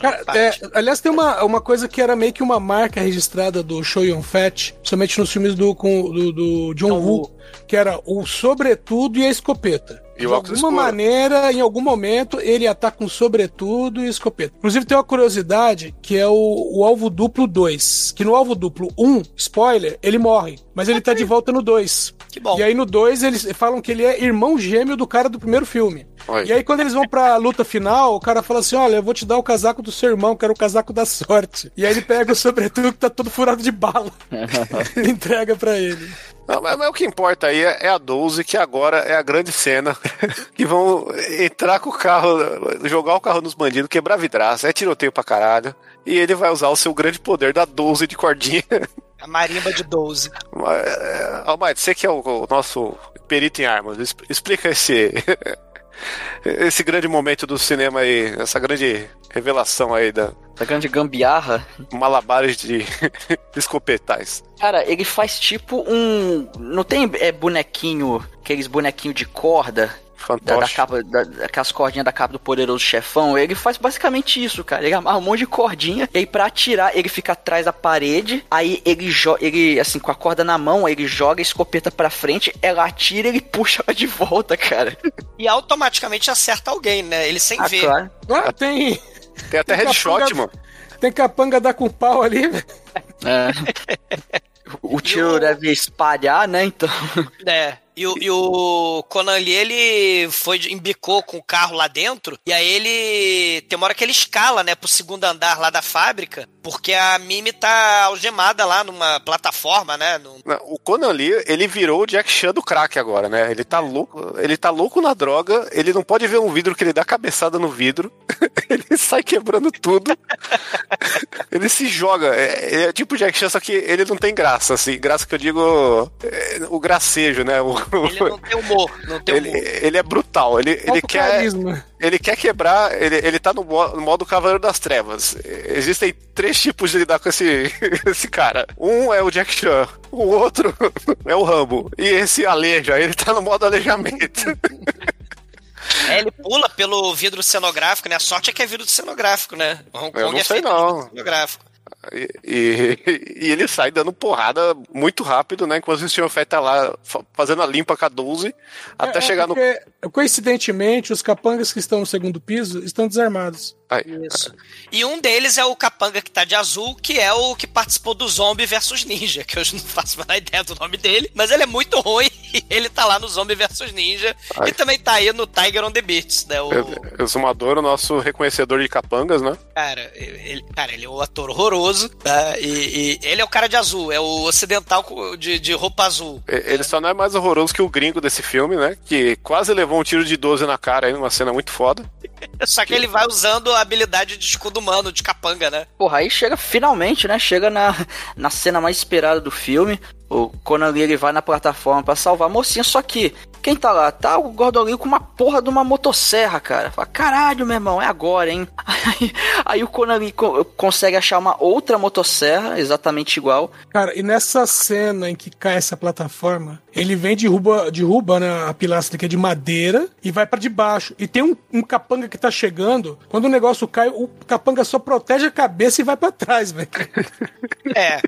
Cara, é, aliás, tem uma, uma coisa que era meio que uma marca registrada do Show Young Fat, somente nos filmes do, com, do, do John Woo, que era o sobretudo e a escopeta. E de alguma escuro. maneira, em algum momento, ele ia estar com sobretudo e escopeta. Inclusive, tem uma curiosidade que é o, o alvo duplo 2. Que no alvo duplo 1, um, spoiler, ele morre. Mas ele tá de volta no 2. Que bom. E aí no 2 eles falam que ele é irmão gêmeo do cara do primeiro filme. Oi. E aí quando eles vão pra luta final, o cara fala assim: Olha, eu vou te dar o casaco do seu irmão, que era o casaco da sorte. E aí ele pega o sobretudo que tá todo furado de bala. e entrega para ele. Não, mas, mas, o que importa aí é, é, a 12, que agora é a grande cena. que vão entrar com o carro, jogar o carro nos bandidos, quebrar vidraça, é tiroteio pra caralho. E ele vai usar o seu grande poder da 12 de cordinha. A marimba de 12. É, Almighty, você que é o, o nosso perito em armas, explica esse. esse grande momento do cinema aí, essa grande revelação aí da. Essa grande gambiarra. Malabares de escopetais. Cara, ele faz tipo um. Não tem é, bonequinho, aqueles bonequinhos de corda da, da, capa, da, aquelas cordinhas da capa do poderoso chefão, ele faz basicamente isso, cara. Ele amarra um monte de cordinha, e aí pra atirar, ele fica atrás da parede, aí ele joga, ele, assim, com a corda na mão, ele joga a escopeta pra frente, ela atira e ele puxa ela de volta, cara. E automaticamente acerta alguém, né? Ele sem ah, ver. Claro. Ah, tem. Tem até tem headshot, capanga, mano. Tem capanga dar com pau ali, É. o tiro deve espalhar, né? Então. É. E o, e o Conan ali, ele foi, embicou com o carro lá dentro, e aí ele. Tem uma hora que ele escala, né, pro segundo andar lá da fábrica, porque a Mimi tá algemada lá numa plataforma, né? No... O Conan ali, ele virou o Jack Chan do crack agora, né? Ele tá louco, ele tá louco na droga, ele não pode ver um vidro que ele dá cabeçada no vidro, ele sai quebrando tudo, ele se joga. É, é tipo Jack Chan, só que ele não tem graça, assim, graça que eu digo, é, o gracejo, né? O, ele não tem humor, não tem ele, humor. Ele é brutal, ele, ele quer. Carisma. Ele quer quebrar, ele, ele tá no modo, no modo Cavaleiro das Trevas. Existem três tipos de lidar com esse, esse cara. Um é o Jack Chan, o outro é o Rambo. E esse aleja, ele tá no modo alejamento. É, ele pula pelo vidro cenográfico, né? A sorte é que é vidro cenográfico, né? Hong Kong Eu não é sei não. cenográfico. E, e, e, ele sai dando porrada muito rápido, né? Enquanto o Sr. Fett tá lá fazendo a limpa com a 12 até é, chegar porque, no. Coincidentemente, os capangas que estão no segundo piso estão desarmados. Isso. E um deles é o capanga que tá de azul, que é o que participou do Zombie versus Ninja, que eu não faço a ideia do nome dele, mas ele é muito ruim e ele tá lá no Zombie versus Ninja Ai. e também tá aí no Tiger on the Beats, né? O Exumador, o nosso reconhecedor de capangas, né? Cara, ele, cara, ele é um ator horroroso, tá? E, e ele é o cara de azul, é o ocidental de, de roupa azul. Ele só não é mais horroroso que o gringo desse filme, né? Que quase levou um tiro de 12 na cara aí, numa cena muito foda. Só que ele vai usando a habilidade de escudo humano, de capanga, né? Porra, aí chega finalmente, né? Chega na, na cena mais esperada do filme. O Conan ele vai na plataforma para salvar a mocinha, só que Quem tá lá? Tá o Gordon Liu com uma porra de uma motosserra, cara. Fala, caralho, meu irmão, é agora, hein? Aí, aí o Conan consegue achar uma outra motosserra, exatamente igual. Cara, e nessa cena em que cai essa plataforma, ele vem derruba, derruba né, a pilastra que é de madeira e vai pra debaixo. E tem um, um capanga que tá chegando. Quando o negócio cai, o capanga só protege a cabeça e vai pra trás, velho. É.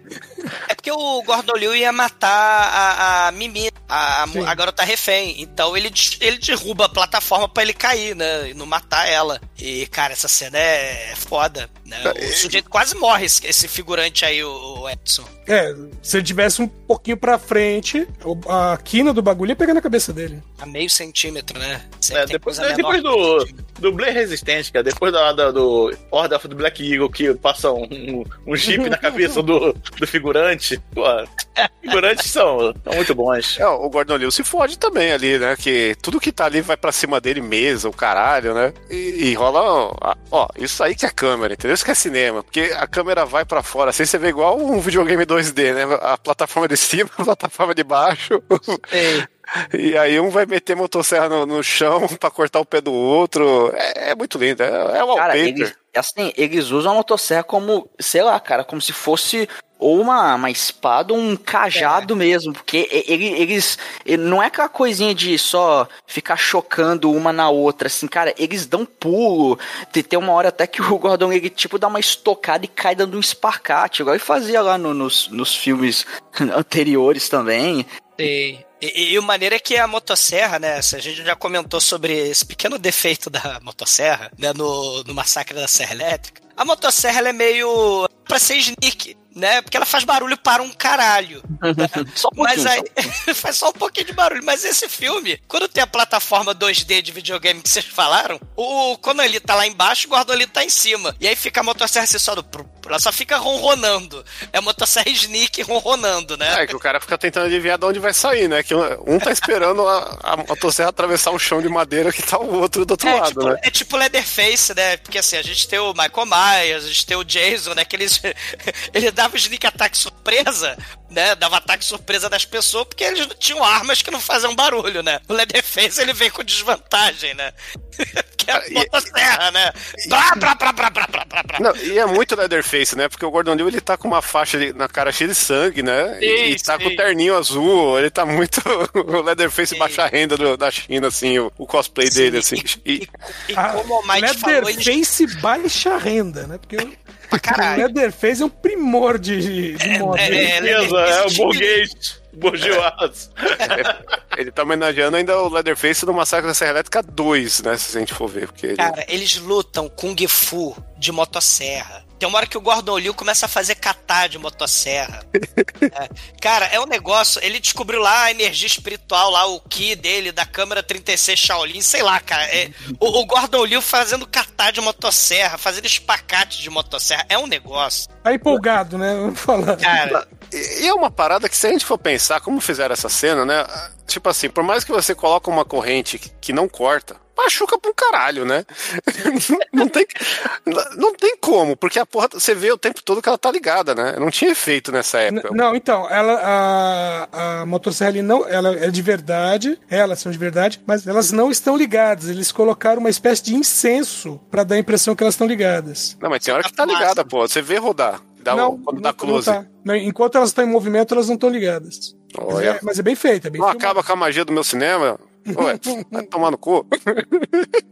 É porque o Gordon Liu ia matar a, a Mimi, a, a, a garota refém. Então ele, ele derruba a plataforma pra ele cair, né? E não matar ela. E, cara, essa cena é foda. Né? O sujeito quase morre, esse, figurante aí, o, Edson. É, se ele tivesse um pouquinho pra frente, a quina do bagulho ia pegar na cabeça dele. A meio centímetro, né? É, depois coisa depois do, do Blair Resistente, cara, depois da, da- do Order of the Black Eagle, que passa um, um, um jeep na cabeça do, do figurante, pô, figurantes são, são muito bons. É, o Gordon Liu se fode também ali, né? Que tudo que tá ali vai pra cima dele, mesa, o caralho, né? E, e rola. Ó, ó, isso aí que é câmera, entendeu? Isso que é cinema. Porque a câmera vai pra fora, assim você vê igual um videogame 2D, né? A plataforma de cima, a plataforma de baixo. E aí um vai meter motosserra no, no chão pra cortar o pé do outro. É, é muito lindo. É, é Cara, wallpaper. eles, assim, eles usam a motosserra como, sei lá, cara, como se fosse ou uma, uma espada ou um cajado mesmo, porque ele- eles, ele- não é aquela coisinha de só ficar chocando uma na outra, assim, cara, eles dão pulo, tem, tem uma hora até que o Gordon, ele tipo dá uma estocada e cai dando um esparcate, igual ele fazia lá no- nos, nos filmes anteriores também, E, e- o maneiro é que a motosserra, né? A gente já comentou sobre esse pequeno defeito da motosserra, né? No, no massacre da Serra Elétrica. A motosserra é meio pra ser sneak, né? Porque ela faz barulho para um caralho. só um Mas aí faz só um pouquinho de barulho. Mas esse filme, quando tem a plataforma 2D de videogame que vocês falaram, o Conan ele tá lá embaixo, o Gordon ele tá em cima. E aí fica a motosserra assim só do. Ela só fica ronronando. É a motosserra sneak ronronando, né? É, que o cara fica tentando adivinhar de onde vai sair, né? Que um tá esperando a, a motosserra atravessar o chão de madeira que tá o outro do outro É lado, tipo, né? é tipo Leatherface, né? Porque assim, a gente tem o Michael Myers, a gente tem o Jason, né? Que eles, ele dava sneak attack surpresa, né? Dava ataque surpresa das pessoas porque eles não tinham armas que não faziam barulho, né? O Leatherface ele vem com desvantagem, né? que é a e- motosserra, né? Blá, blá, blá, blá, blá, blá, blá. Não, e é muito Leatherface, né? Porque o Gordon Liu, ele tá com uma faixa de- na cara cheia de sangue, né? E, e Sim, tá sim. com o terninho azul, ele tá muito o Leatherface baixa renda do- da China, assim, o, o cosplay dele, assim. E, E Ah, como o Mike falou, eles... Leatherface baixa renda, né? Porque o caralho. Leatherface é um primor de, de moda. é, é, Beleza, é o burguês, burguês. ele tá homenageando ainda o Leatherface no Massacre da Serra Elétrica 2, né? Se a gente for ver, porque ele... Cara, eles lutam Kung Fu de motosserra. Tem uma hora que o Gordon Liu começa a fazer catar de motosserra. É. Cara, é um negócio. Ele descobriu lá a energia espiritual, lá o Ki dele, da câmera 36 Shaolin, sei lá, cara. É, o, o Gordon Liu fazendo catar de motosserra, fazendo espacate de motosserra. É um negócio. Tá empolgado, né? Vamos falar. Cara, E é uma parada que, se a gente for pensar como fizeram essa cena, né? Tipo assim, por mais que você coloque uma corrente que- que não corta, machuca pra um caralho, né? não, tem, não tem como, porque a porra, você vê o tempo todo que ela tá ligada, né? Não tinha efeito nessa N- época. Não, então, ela, a, a motosserra ali não, ela é de verdade, elas são de verdade, mas elas não estão ligadas. Eles colocaram uma espécie de incenso pra dar a impressão que elas estão ligadas. Não, mas tem hora que tá ligada, pô. Você vê rodar. Dá, não, o- quando não, dá não close. tá. Não, enquanto elas estão em movimento, elas não estão ligadas. Mas é, mas é bem feito, é bem Não filmado. acaba com a magia do meu cinema. Ué, vai tomar no cu.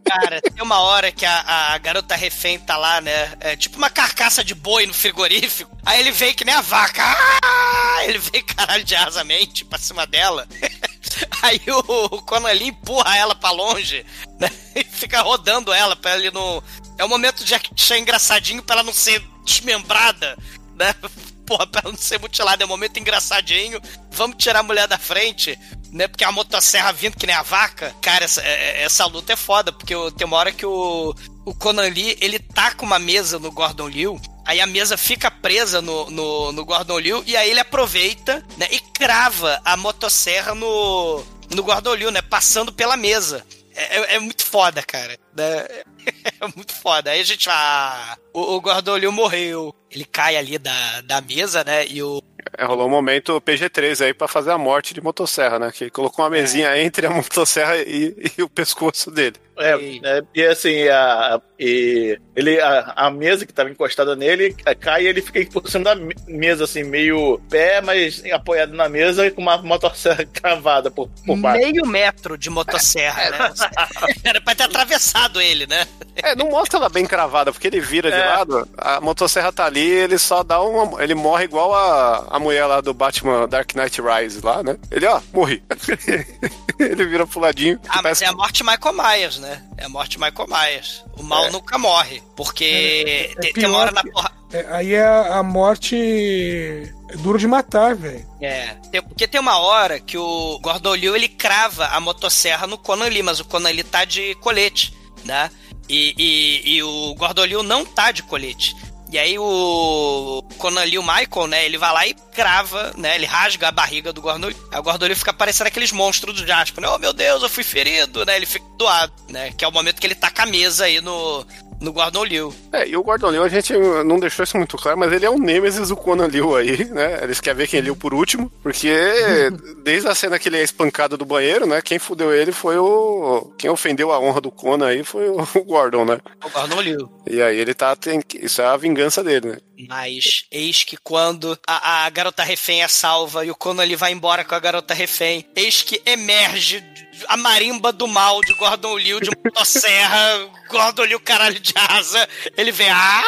cara, tem uma hora que a, a garota refém tá lá, né? É tipo uma carcaça de boi no frigorífico. Aí ele vem que nem a vaca. Ah! Ele vem caralho de asamente pra cima dela. Aí o, o Conan ali empurra ela pra longe, né? E fica rodando ela pra ele não. É o momento de achar engraçadinho pra ela não ser desmembrada, né? Porra, pra não ser mutilada. É um momento engraçadinho. Vamos tirar a mulher da frente, né? Porque a motosserra vindo que nem a vaca. Cara, essa, é- essa luta é foda, porque tem uma hora que o, o Conan Lee, ele taca uma mesa no Gordon Liu. Aí a mesa fica presa no, no, no Gordon Liu e aí ele aproveita né, e crava a motosserra no, no Gordon Liu, né? Passando pela mesa. É, é- é muito foda, cara. né? É muito foda. Aí a gente. Ah, o, o Gordon Liu morreu. Ele cai ali da, da mesa, né? E o. É, rolou um momento PG-13 aí pra fazer a morte de motosserra, né? Que colocou uma mesinha entre a motosserra e, e o pescoço dele. É, é, e assim, a, e ele, a, a mesa que tava encostada nele é, cai e ele fica por cima da me- mesa, assim, meio pé, mas apoiado na mesa e com uma motosserra cravada por, por baixo. Meio metro de motosserra, né? Era pra ter atravessado ele, né? É, não mostra ela bem cravada, porque ele vira de É. lado, a motosserra tá ali, ele só dá uma. Ele morre igual a, a mulher lá do Batman Dark Knight Rise lá, né? Ele, ó, morri. ele vira pro ladinho. Ah, mas parece- é a morte Michael Myers, né? É a morte Michael Myers. O mal É. nunca morre. Porque É tem, tem uma hora na porra. É, aí é a morte é duro de matar, velho. É, porque tem uma hora que o Gordon Liu ele crava a motosserra no Conan Lee, mas o Conan Lee tá de colete, né? E, e, e o Gordon Liu não tá de colete. E aí o Conan Lee, o Michael, né, ele vai lá e crava, né, ele rasga a barriga do Gordon Liu. Aí o Gordon Liu fica parecendo aqueles monstros do Jasper, né? Oh, meu Deus, eu fui ferido, né? Ele fica doado, né? Que é o momento que ele taca a mesa aí no, no Gordon Liu. É, e o Gordon Liu, a gente não deixou isso muito claro, mas ele é o Nemesis do Conan Liu aí, né? Eles querem ver quem liu por último, porque desde a cena que ele é espancado do banheiro, né? Quem fudeu ele foi o. Quem ofendeu a honra do Conan aí foi o Gordon, né? O Gordon Liu. E aí ele tá. Tem... Isso é a vingança dele, né? Mas eis que quando a, a garota refém é salva e o Conan ele vai embora com a garota refém, eis que emerge a marimba do mal de Gordon Liu de motosserra, Gordon Liu caralho de asa, ele vem, ah!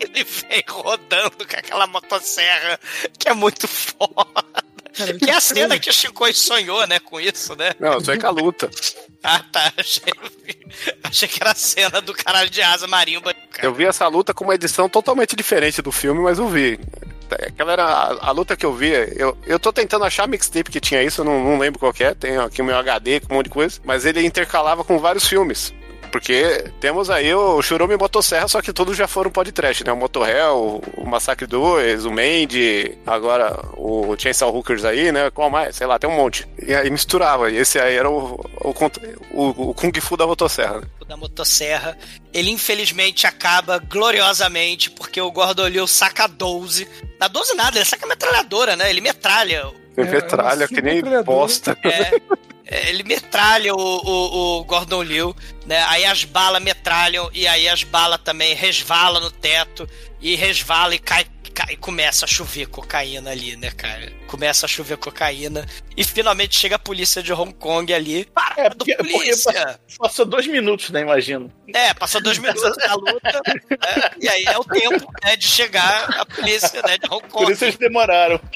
Ele vem rodando com aquela motosserra, que é muito foda. Que é a cena que o Chico sonhou, né, com isso, né? Não, isso é com a luta. Ah, tá. Achei, achei que era a cena do caralho de asa marimba. Eu vi essa luta com uma edição totalmente diferente do filme, mas eu vi. Aquela era a, a luta que eu vi. Eu, eu tô tentando achar mixtape que tinha isso, eu não, não lembro qual é. Tem aqui o meu HD com um monte de coisa. Mas ele intercalava com vários filmes. Porque temos aí o Churume e Motosserra, só que todos já foram podcast, né? O Motorhell, o Massacre 2, o Mandy, agora o Chainsaw Hookers aí, né? Qual mais? Sei lá, tem um monte. E aí misturava. E esse aí era o, o, o, o Kung Fu da Motosserra. né? da motosserra. Ele infelizmente acaba gloriosamente porque o Gordon Liu saca 12. Na 12 nada, ele saca metralhadora, né? Ele metralha. Tem metralha que nem bosta. É, é, ele metralha o, o, o Gordon Liu, né? Aí as balas metralham e aí as balas também resvalam no teto e resvala e cai, e começa a chover cocaína ali, né, cara? Começa a chover cocaína e finalmente chega a polícia de Hong Kong ali. Para, É, porque, polícia! passou, passou dois minutos, né? Imagino. É, passou dois minutos da luta, né? e aí é o tempo né, de chegar a polícia né, de Hong Kong. Por isso eles demoraram.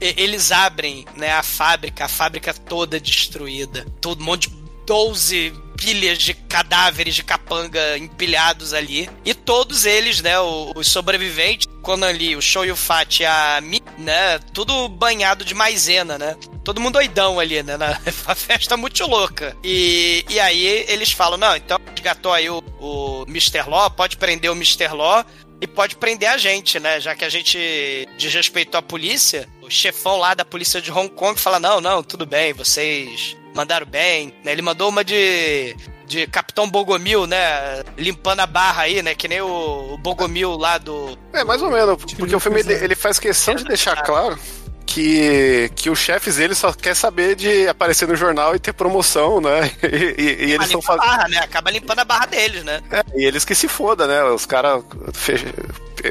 Eles abrem né, a fábrica, a fábrica toda destruída. Todo um monte de 12 pilhas de cadáveres de capanga empilhados ali. E todos eles, né, os sobreviventes, Conan Lee, o Shoyu Fat e a Mi, né, tudo banhado de maisena, né? Todo mundo doidão ali, né? Na a festa muito louca. E, e aí eles falam: não, então resgatou aí o, o Mr. Law, pode prender o Mr. Law e pode prender a gente, né? Já que a gente desrespeitou a polícia, o chefão lá da polícia de Hong Kong fala: não, não, tudo bem, vocês mandaram bem. né? Ele mandou uma de. De Capitão Bogomil, né? Limpando a barra aí, né? Que nem o, Bogomil lá do. É, mais ou menos, porque o filme ele, faz questão de deixar claro que, que os chefes dele só quer saber de aparecer no jornal e ter promoção, né? E, e- e eles estão fazendo. barra, né? Acaba limpando a barra deles, né? É, e eles que se foda, né? Os caras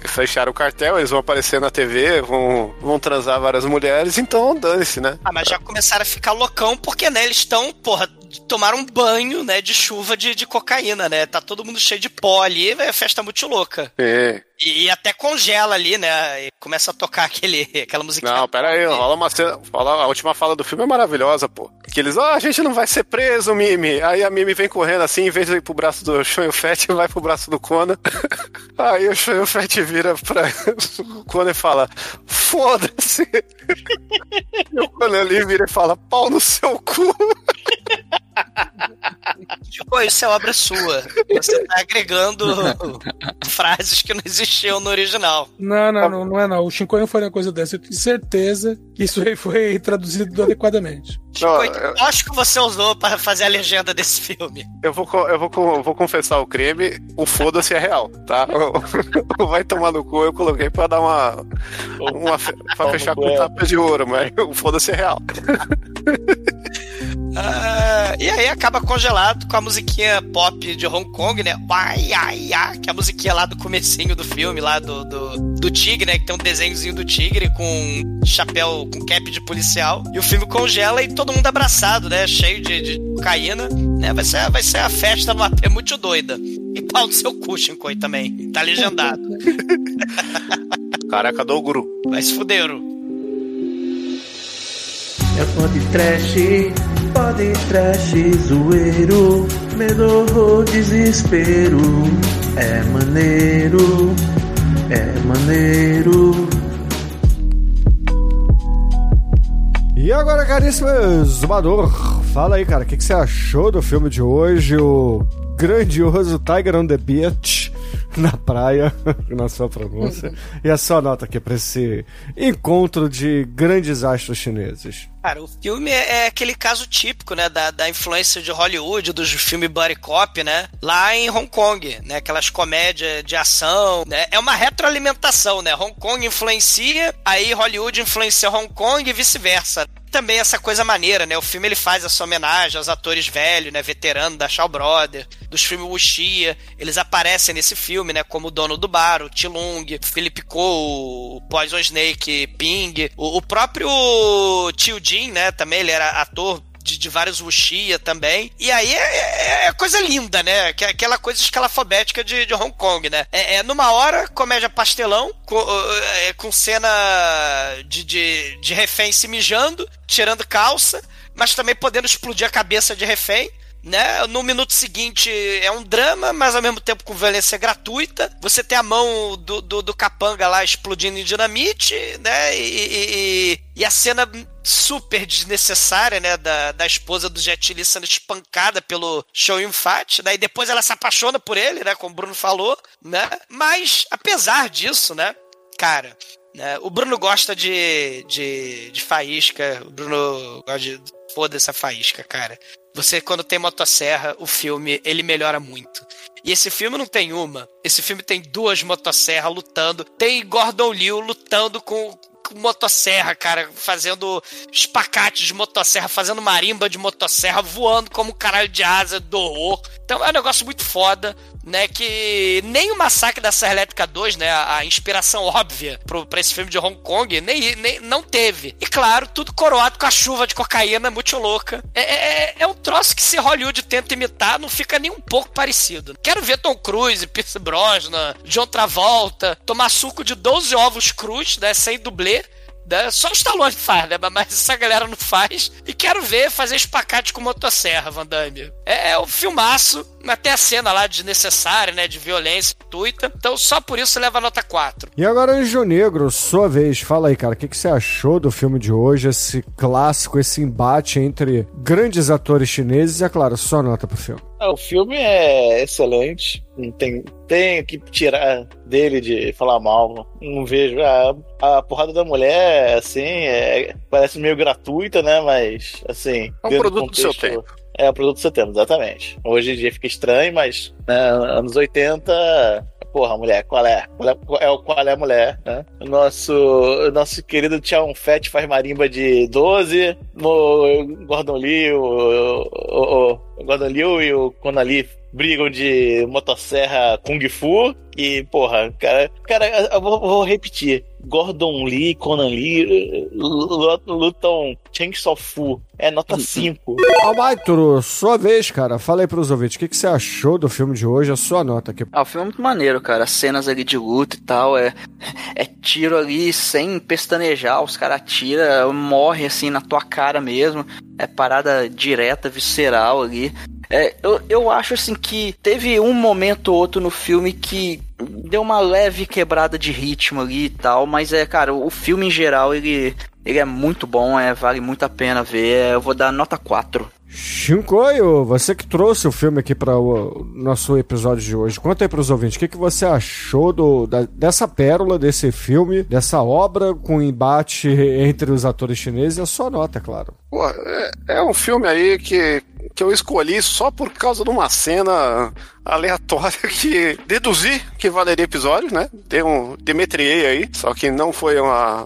fecharam o cartel, eles vão aparecer na TV, vão, vão transar várias mulheres, então dane-se, né? Ah, mas já começaram a ficar loucão porque, né, eles estão, porra, tomaram um banho, né, de chuva de, de cocaína, né? Tá todo mundo cheio de pó ali, é festa muito louca. É. E, e até congela ali, né? E começa a tocar aquele, aquela musiquinha. Não, pera aí, rola uma cena. Rola, a última fala do filme é maravilhosa, pô. Que eles, ó, a gente não vai ser preso, Mimi. Aí a Mimi vem correndo assim, em vez de ir pro braço do Shonho Fett, vai pro braço do Conan. Aí o Shonho Fett vira pra o Conan e fala: Foda-se. e o Conan ali vira e fala: Pau no seu cu. Pô, isso é obra sua. Você tá agregando frases que não existiam no original. Não, não, não, não é não. O Shinkoio não foi uma coisa dessa. Eu tenho certeza que isso aí foi traduzido adequadamente. Eu- acho que você usou para fazer a legenda desse filme. Eu vou, eu vou, eu vou confessar o crime, o foda-se é real, tá? O Vai tomar no cu, eu coloquei pra dar uma. uma pra fechar com é. tapa de ouro, mas o foda-se é real. Ah, e aí acaba congelado com a musiquinha pop de Hong Kong, né? Ai, ai, ai, que é a musiquinha lá do comecinho do filme, lá do, do, do tigre, né? Que tem um desenhozinho do tigre com chapéu, com cap de policial. E o filme congela e todo mundo abraçado, né? Cheio de, de cocaína, né? Vai ser, vai ser a festa numa pé muito doida. E pau do seu cu, Shinkoi, também. Tá legendado. Caraca, do guru. Vai se fuderam. É pode trash, pode trash, zoeiro, medo, horror, desespero. É maneiro, é maneiro. E agora, caríssimo Zumador, fala aí, cara, o que, que você achou do filme de hoje? O grandioso Tiger on the Beach na praia, na sua pronúncia. e a sua nota aqui pra esse encontro de grandes astros chineses. Cara, o filme é é aquele caso típico, né, da, da influência de Hollywood, dos filmes buddy cop, né, lá em Hong Kong, né, aquelas comédias de ação, né, é uma retroalimentação, né, Hong Kong influencia, aí Hollywood influencia Hong Kong e vice-versa. Também essa coisa maneira, né, o filme ele faz essa homenagem aos atores velhos, né, veteranos da Shaw Brother, dos filmes Wuxia, eles aparecem nesse filme, né, como o dono do bar, o Tilung, Philip Ko, o Poison Snake, Ping, o, o próprio Tio Jin, né, também ele era ator de, de vários Wuxia também. E aí é, é- é coisa linda, né? Que é aquela coisa escalafobética de, de Hong Kong, né? É, é numa hora, comédia pastelão, com, é, com cena de, de, de refém se mijando, tirando calça, mas também podendo explodir a cabeça de refém. Né? No minuto seguinte é um drama, mas ao mesmo tempo com violência gratuita. Você tem a mão do, do, do capanga lá explodindo em dinamite, né? E, e- e- e a cena super desnecessária, né? Da, da esposa do Jet Li sendo espancada pelo Show Fat. Daí depois ela se apaixona por ele, né? Como o Bruno falou, né? Mas, apesar disso, né? Cara, né, o Bruno gosta de, de, de faísca. O Bruno gosta de. Foda-se a faísca, cara. Você, quando tem motosserra, o filme, ele melhora muito. E esse filme não tem uma. Esse filme tem duas motosserras lutando. Tem Gordon Liu lutando com, com motosserra, cara. Fazendo espacate de motosserra, fazendo marimba de motosserra, voando como um caralho de asa do horror. Então é um negócio muito foda, né? Que nem o Massacre da Serra Elétrica 2, né? A, inspiração óbvia pro, pra esse filme de Hong Kong, nem, nem, não teve. E claro, tudo coroado com a chuva de cocaína muito louca. É, é, é um troço que se Hollywood tenta imitar, não fica nem um pouco parecido. Quero ver Tom Cruise, Pierce Brosnan, John Travolta, tomar suco de 12 ovos crus, né? Sem dublê. Né? Só o Stallone faz, né? Mas essa galera não faz. E quero ver fazer espacate com motosserra, Van Damme. É, é um filmaço, até a cena lá desnecessária, né? De violência gratuita. Então só por isso leva a nota 4. E agora, Anjo Negro, sua vez, fala aí, cara, o que, que você achou do filme de hoje, esse clássico, esse embate entre grandes atores chineses e, é claro, sua nota pro filme. Ah, O filme é excelente. Não tem, tem que tirar dele de falar mal. Não vejo. A, a porrada da mulher, assim, é- parece meio gratuita, né? Mas, assim. É um o produto do seu contexto- É um produto do seu tempo, exatamente. Hoje em dia fica estranho, mas né, anos 80. Porra, mulher, qual é? Qual é, é, o- qual é mulher, né? O nosso, nosso querido Tchau Fett faz marimba de 12. No Gordon Liu, o, o, o- Gordon Liu e o Conan Lee brigam de motosserra Kung Fu. E, porra, cara, cara eu vou, vou repetir. Gordon Lee Conan Lee lu- lutam Chainsaw Fu. É nota 5. Almaitro, sua vez, cara, fala aí pros ouvintes, o que, que você achou do filme de hoje, a sua nota aqui. Ah, o filme é muito maneiro, cara. As cenas ali de luta e tal, é, é tiro ali sem pestanejar, os caras atiram, morre assim na tua cara mesmo. É parada direta, visceral ali. É, eu, eu acho assim que teve um momento ou outro no filme que deu uma leve quebrada de ritmo ali e tal, mas é, cara, o filme em geral ele, ele é muito bom, é, vale muito a pena ver. Eu vou dar nota 4. Shinkoio, você que trouxe o filme aqui para o nosso episódio de hoje, conta aí para os ouvintes, o que, que você achou do, da- dessa pérola, desse filme, dessa obra com embate entre os atores chineses e a sua nota, é claro. Pô, é, é um filme aí que, que eu escolhi só por causa de uma cena aleatória que deduzi que valeria episódio, né? Dei um demetriei aí, só que não foi uma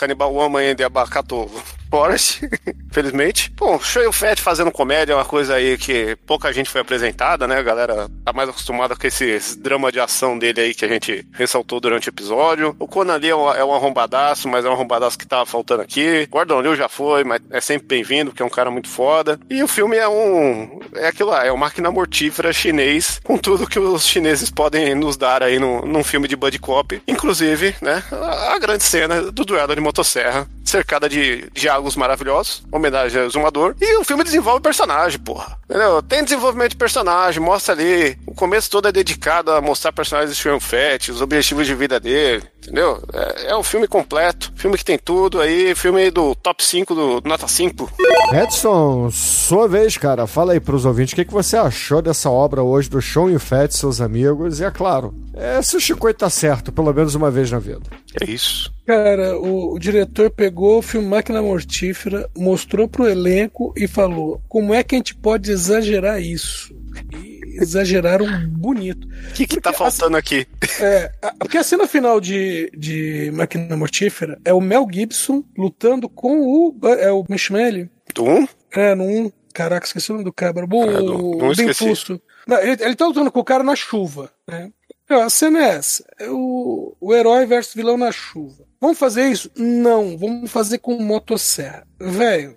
Canibal Woman de Abacato Forest, felizmente. Bom, Show Fett fazendo comédia é uma coisa aí que pouca gente foi apresentada, né? A galera tá mais acostumada com esse drama de ação dele aí que a gente ressaltou durante o episódio. O Conan Lee é um, é um arrombadaço, mas é um arrombadaço que tava faltando aqui. Gordon Liu já foi, mas é sempre bem-vindo, porque é um cara muito foda. E o filme é um... é aquilo lá, é uma máquina mortífera chinês, com tudo que os chineses podem nos dar aí num, num filme de buddy cop. Inclusive, né, a, grande cena do duelo de motosserra, cercada de diálogos maravilhosos, homenagem ao Zumador. E o filme desenvolve personagem, porra. Entendeu? Tem desenvolvimento de personagem, mostra ali. O começo todo é dedicado a mostrar personagens de Fett, os objetivos de vida dele, entendeu? É, é um filme completo, filme que tem tudo aí, filme do top 5 do Nota 5. Edson, sua vez, cara. Fala aí pros ouvintes o que, que você achou dessa obra hoje do Show e o Fett, seus amigos. E é claro, é, se o Chico tá certo, pelo menos uma vez na vida. É isso. Cara, o, o diretor pegou o filme Máquina Mortífera, mostrou pro elenco e falou: como é que a gente pode exagerar isso? E exageraram bonito. O que, que tá faltando aqui? É, a- porque a cena final de, de Máquina Mortífera é o Mel Gibson lutando com o. É o Mishmeli. Do 1? É, no 1. Caraca, esqueci o nome do cabra. O, É, do- não o esqueci. Impulso. Não, ele, ele tá lutando com o cara na chuva, né? A cena é essa: é o, o herói versus vilão na chuva. Vamos fazer isso? Não, vamos fazer com motosserra. Velho,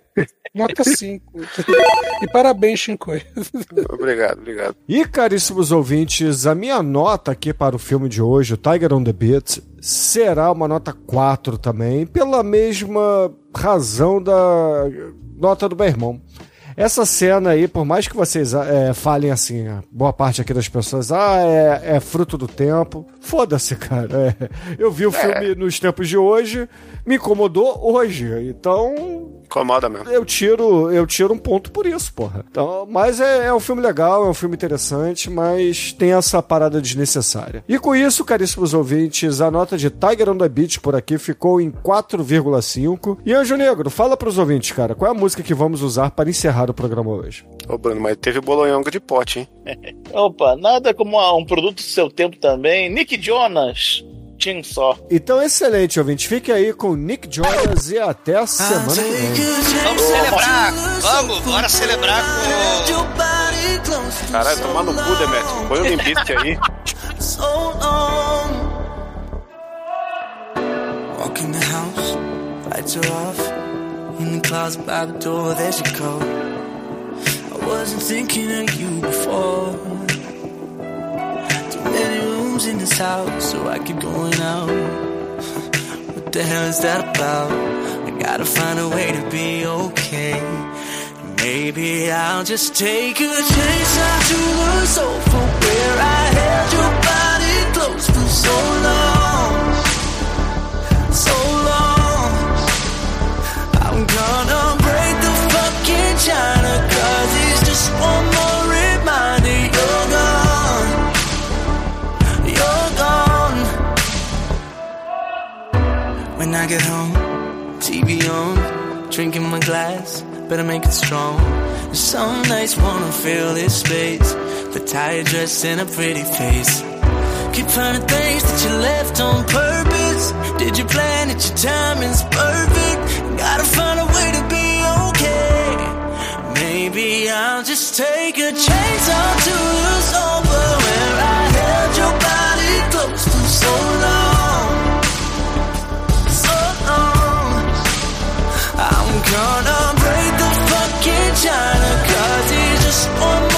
nota 5. e parabéns, Shinkoi. Obrigado, obrigado. E, caríssimos ouvintes, a minha nota aqui para o filme de hoje, o Tiger on the Beat, será uma nota 4 também, pela mesma razão da nota do meu irmão. Essa cena aí, por mais que vocês é, falem assim, boa parte aqui das pessoas, ah, é, é fruto do tempo. Foda-se, cara. É, eu vi o filme nos tempos de hoje, me incomodou hoje. Então, Incomoda mesmo. eu tiro, eu tiro um ponto por isso, porra. Então, mas é, é um filme legal, é um filme interessante, mas tem essa parada desnecessária. E com isso, caríssimos ouvintes, a nota de Tiger on the Beach por aqui ficou em 4,5. E Anjo Negro, fala pros ouvintes, cara, qual é a música que vamos usar para encerrar o programa hoje? Ô, Bruno, mas teve bolonhonga de pote, hein? Opa, nada como um produto do seu tempo também. Nick Jonas, Tim só. Então, excelente, ouvinte. Fique aí com Nick Jonas e até a semana que vem. Vamos celebrar! Vamos, bora celebrar com. Caralho, tomar no cu, Demetrio. Põe o Limbisque aí. Walk in the house, lights are off. In the closet by the door, there's your coat. I wasn't thinking of you before. Rooms in this house, so I keep going out. What the hell is that about? I gotta find a way to be okay. Maybe I'll just take a chance out to the sofa where I held your body close for so long so long. I'm gonna break the fucking china, When I get home, TV on, drinking my glass, better make it strong. Some nights wanna fill this space, but tired dressed in a pretty face. Keep finding things that you left on purpose. Did you plan it? Your timing's perfect. Gotta find a way to be okay. Maybe I'll just take a chance the sofa where gonna break the fucking china, cause it's just one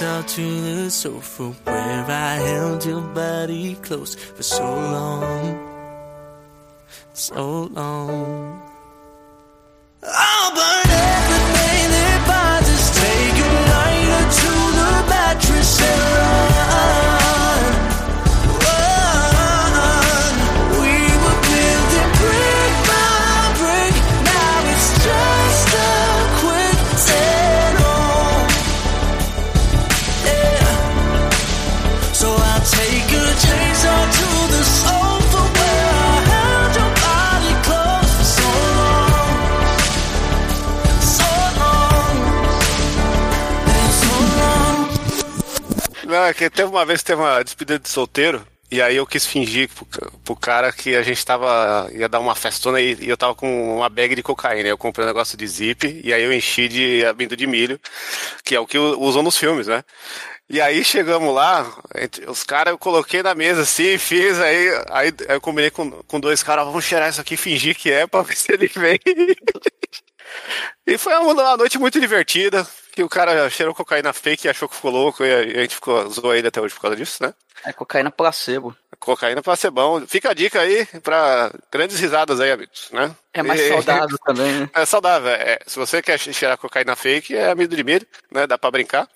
a chainsaw to the sofa where I held your body close for so long, so long. Não, é que teve uma vez que teve uma despedida de solteiro. E aí eu quis fingir pro, pro cara que a gente tava. ia dar uma festona e, e eu tava com uma bag de cocaína. Eu comprei um negócio de zip e aí eu enchi de amendoim de milho, que é o que usam nos filmes, né? E aí chegamos lá, os caras eu coloquei na mesa assim, fiz, aí, aí eu combinei com, com dois caras, vamos cheirar isso aqui fingir que é pra ver se ele vem. E foi uma, uma noite muito divertida, que o cara cheirou cocaína fake e achou que ficou louco, e a, gente ficou zoou ele até hoje por causa disso, né? É cocaína placebo. Cocaína bom. Fica a dica aí pra grandes risadas aí, amigos, né? É mais E- saudável também, né? É saudável. é. se você quer cheirar cocaína fake, é amido de milho, né? Dá pra brincar.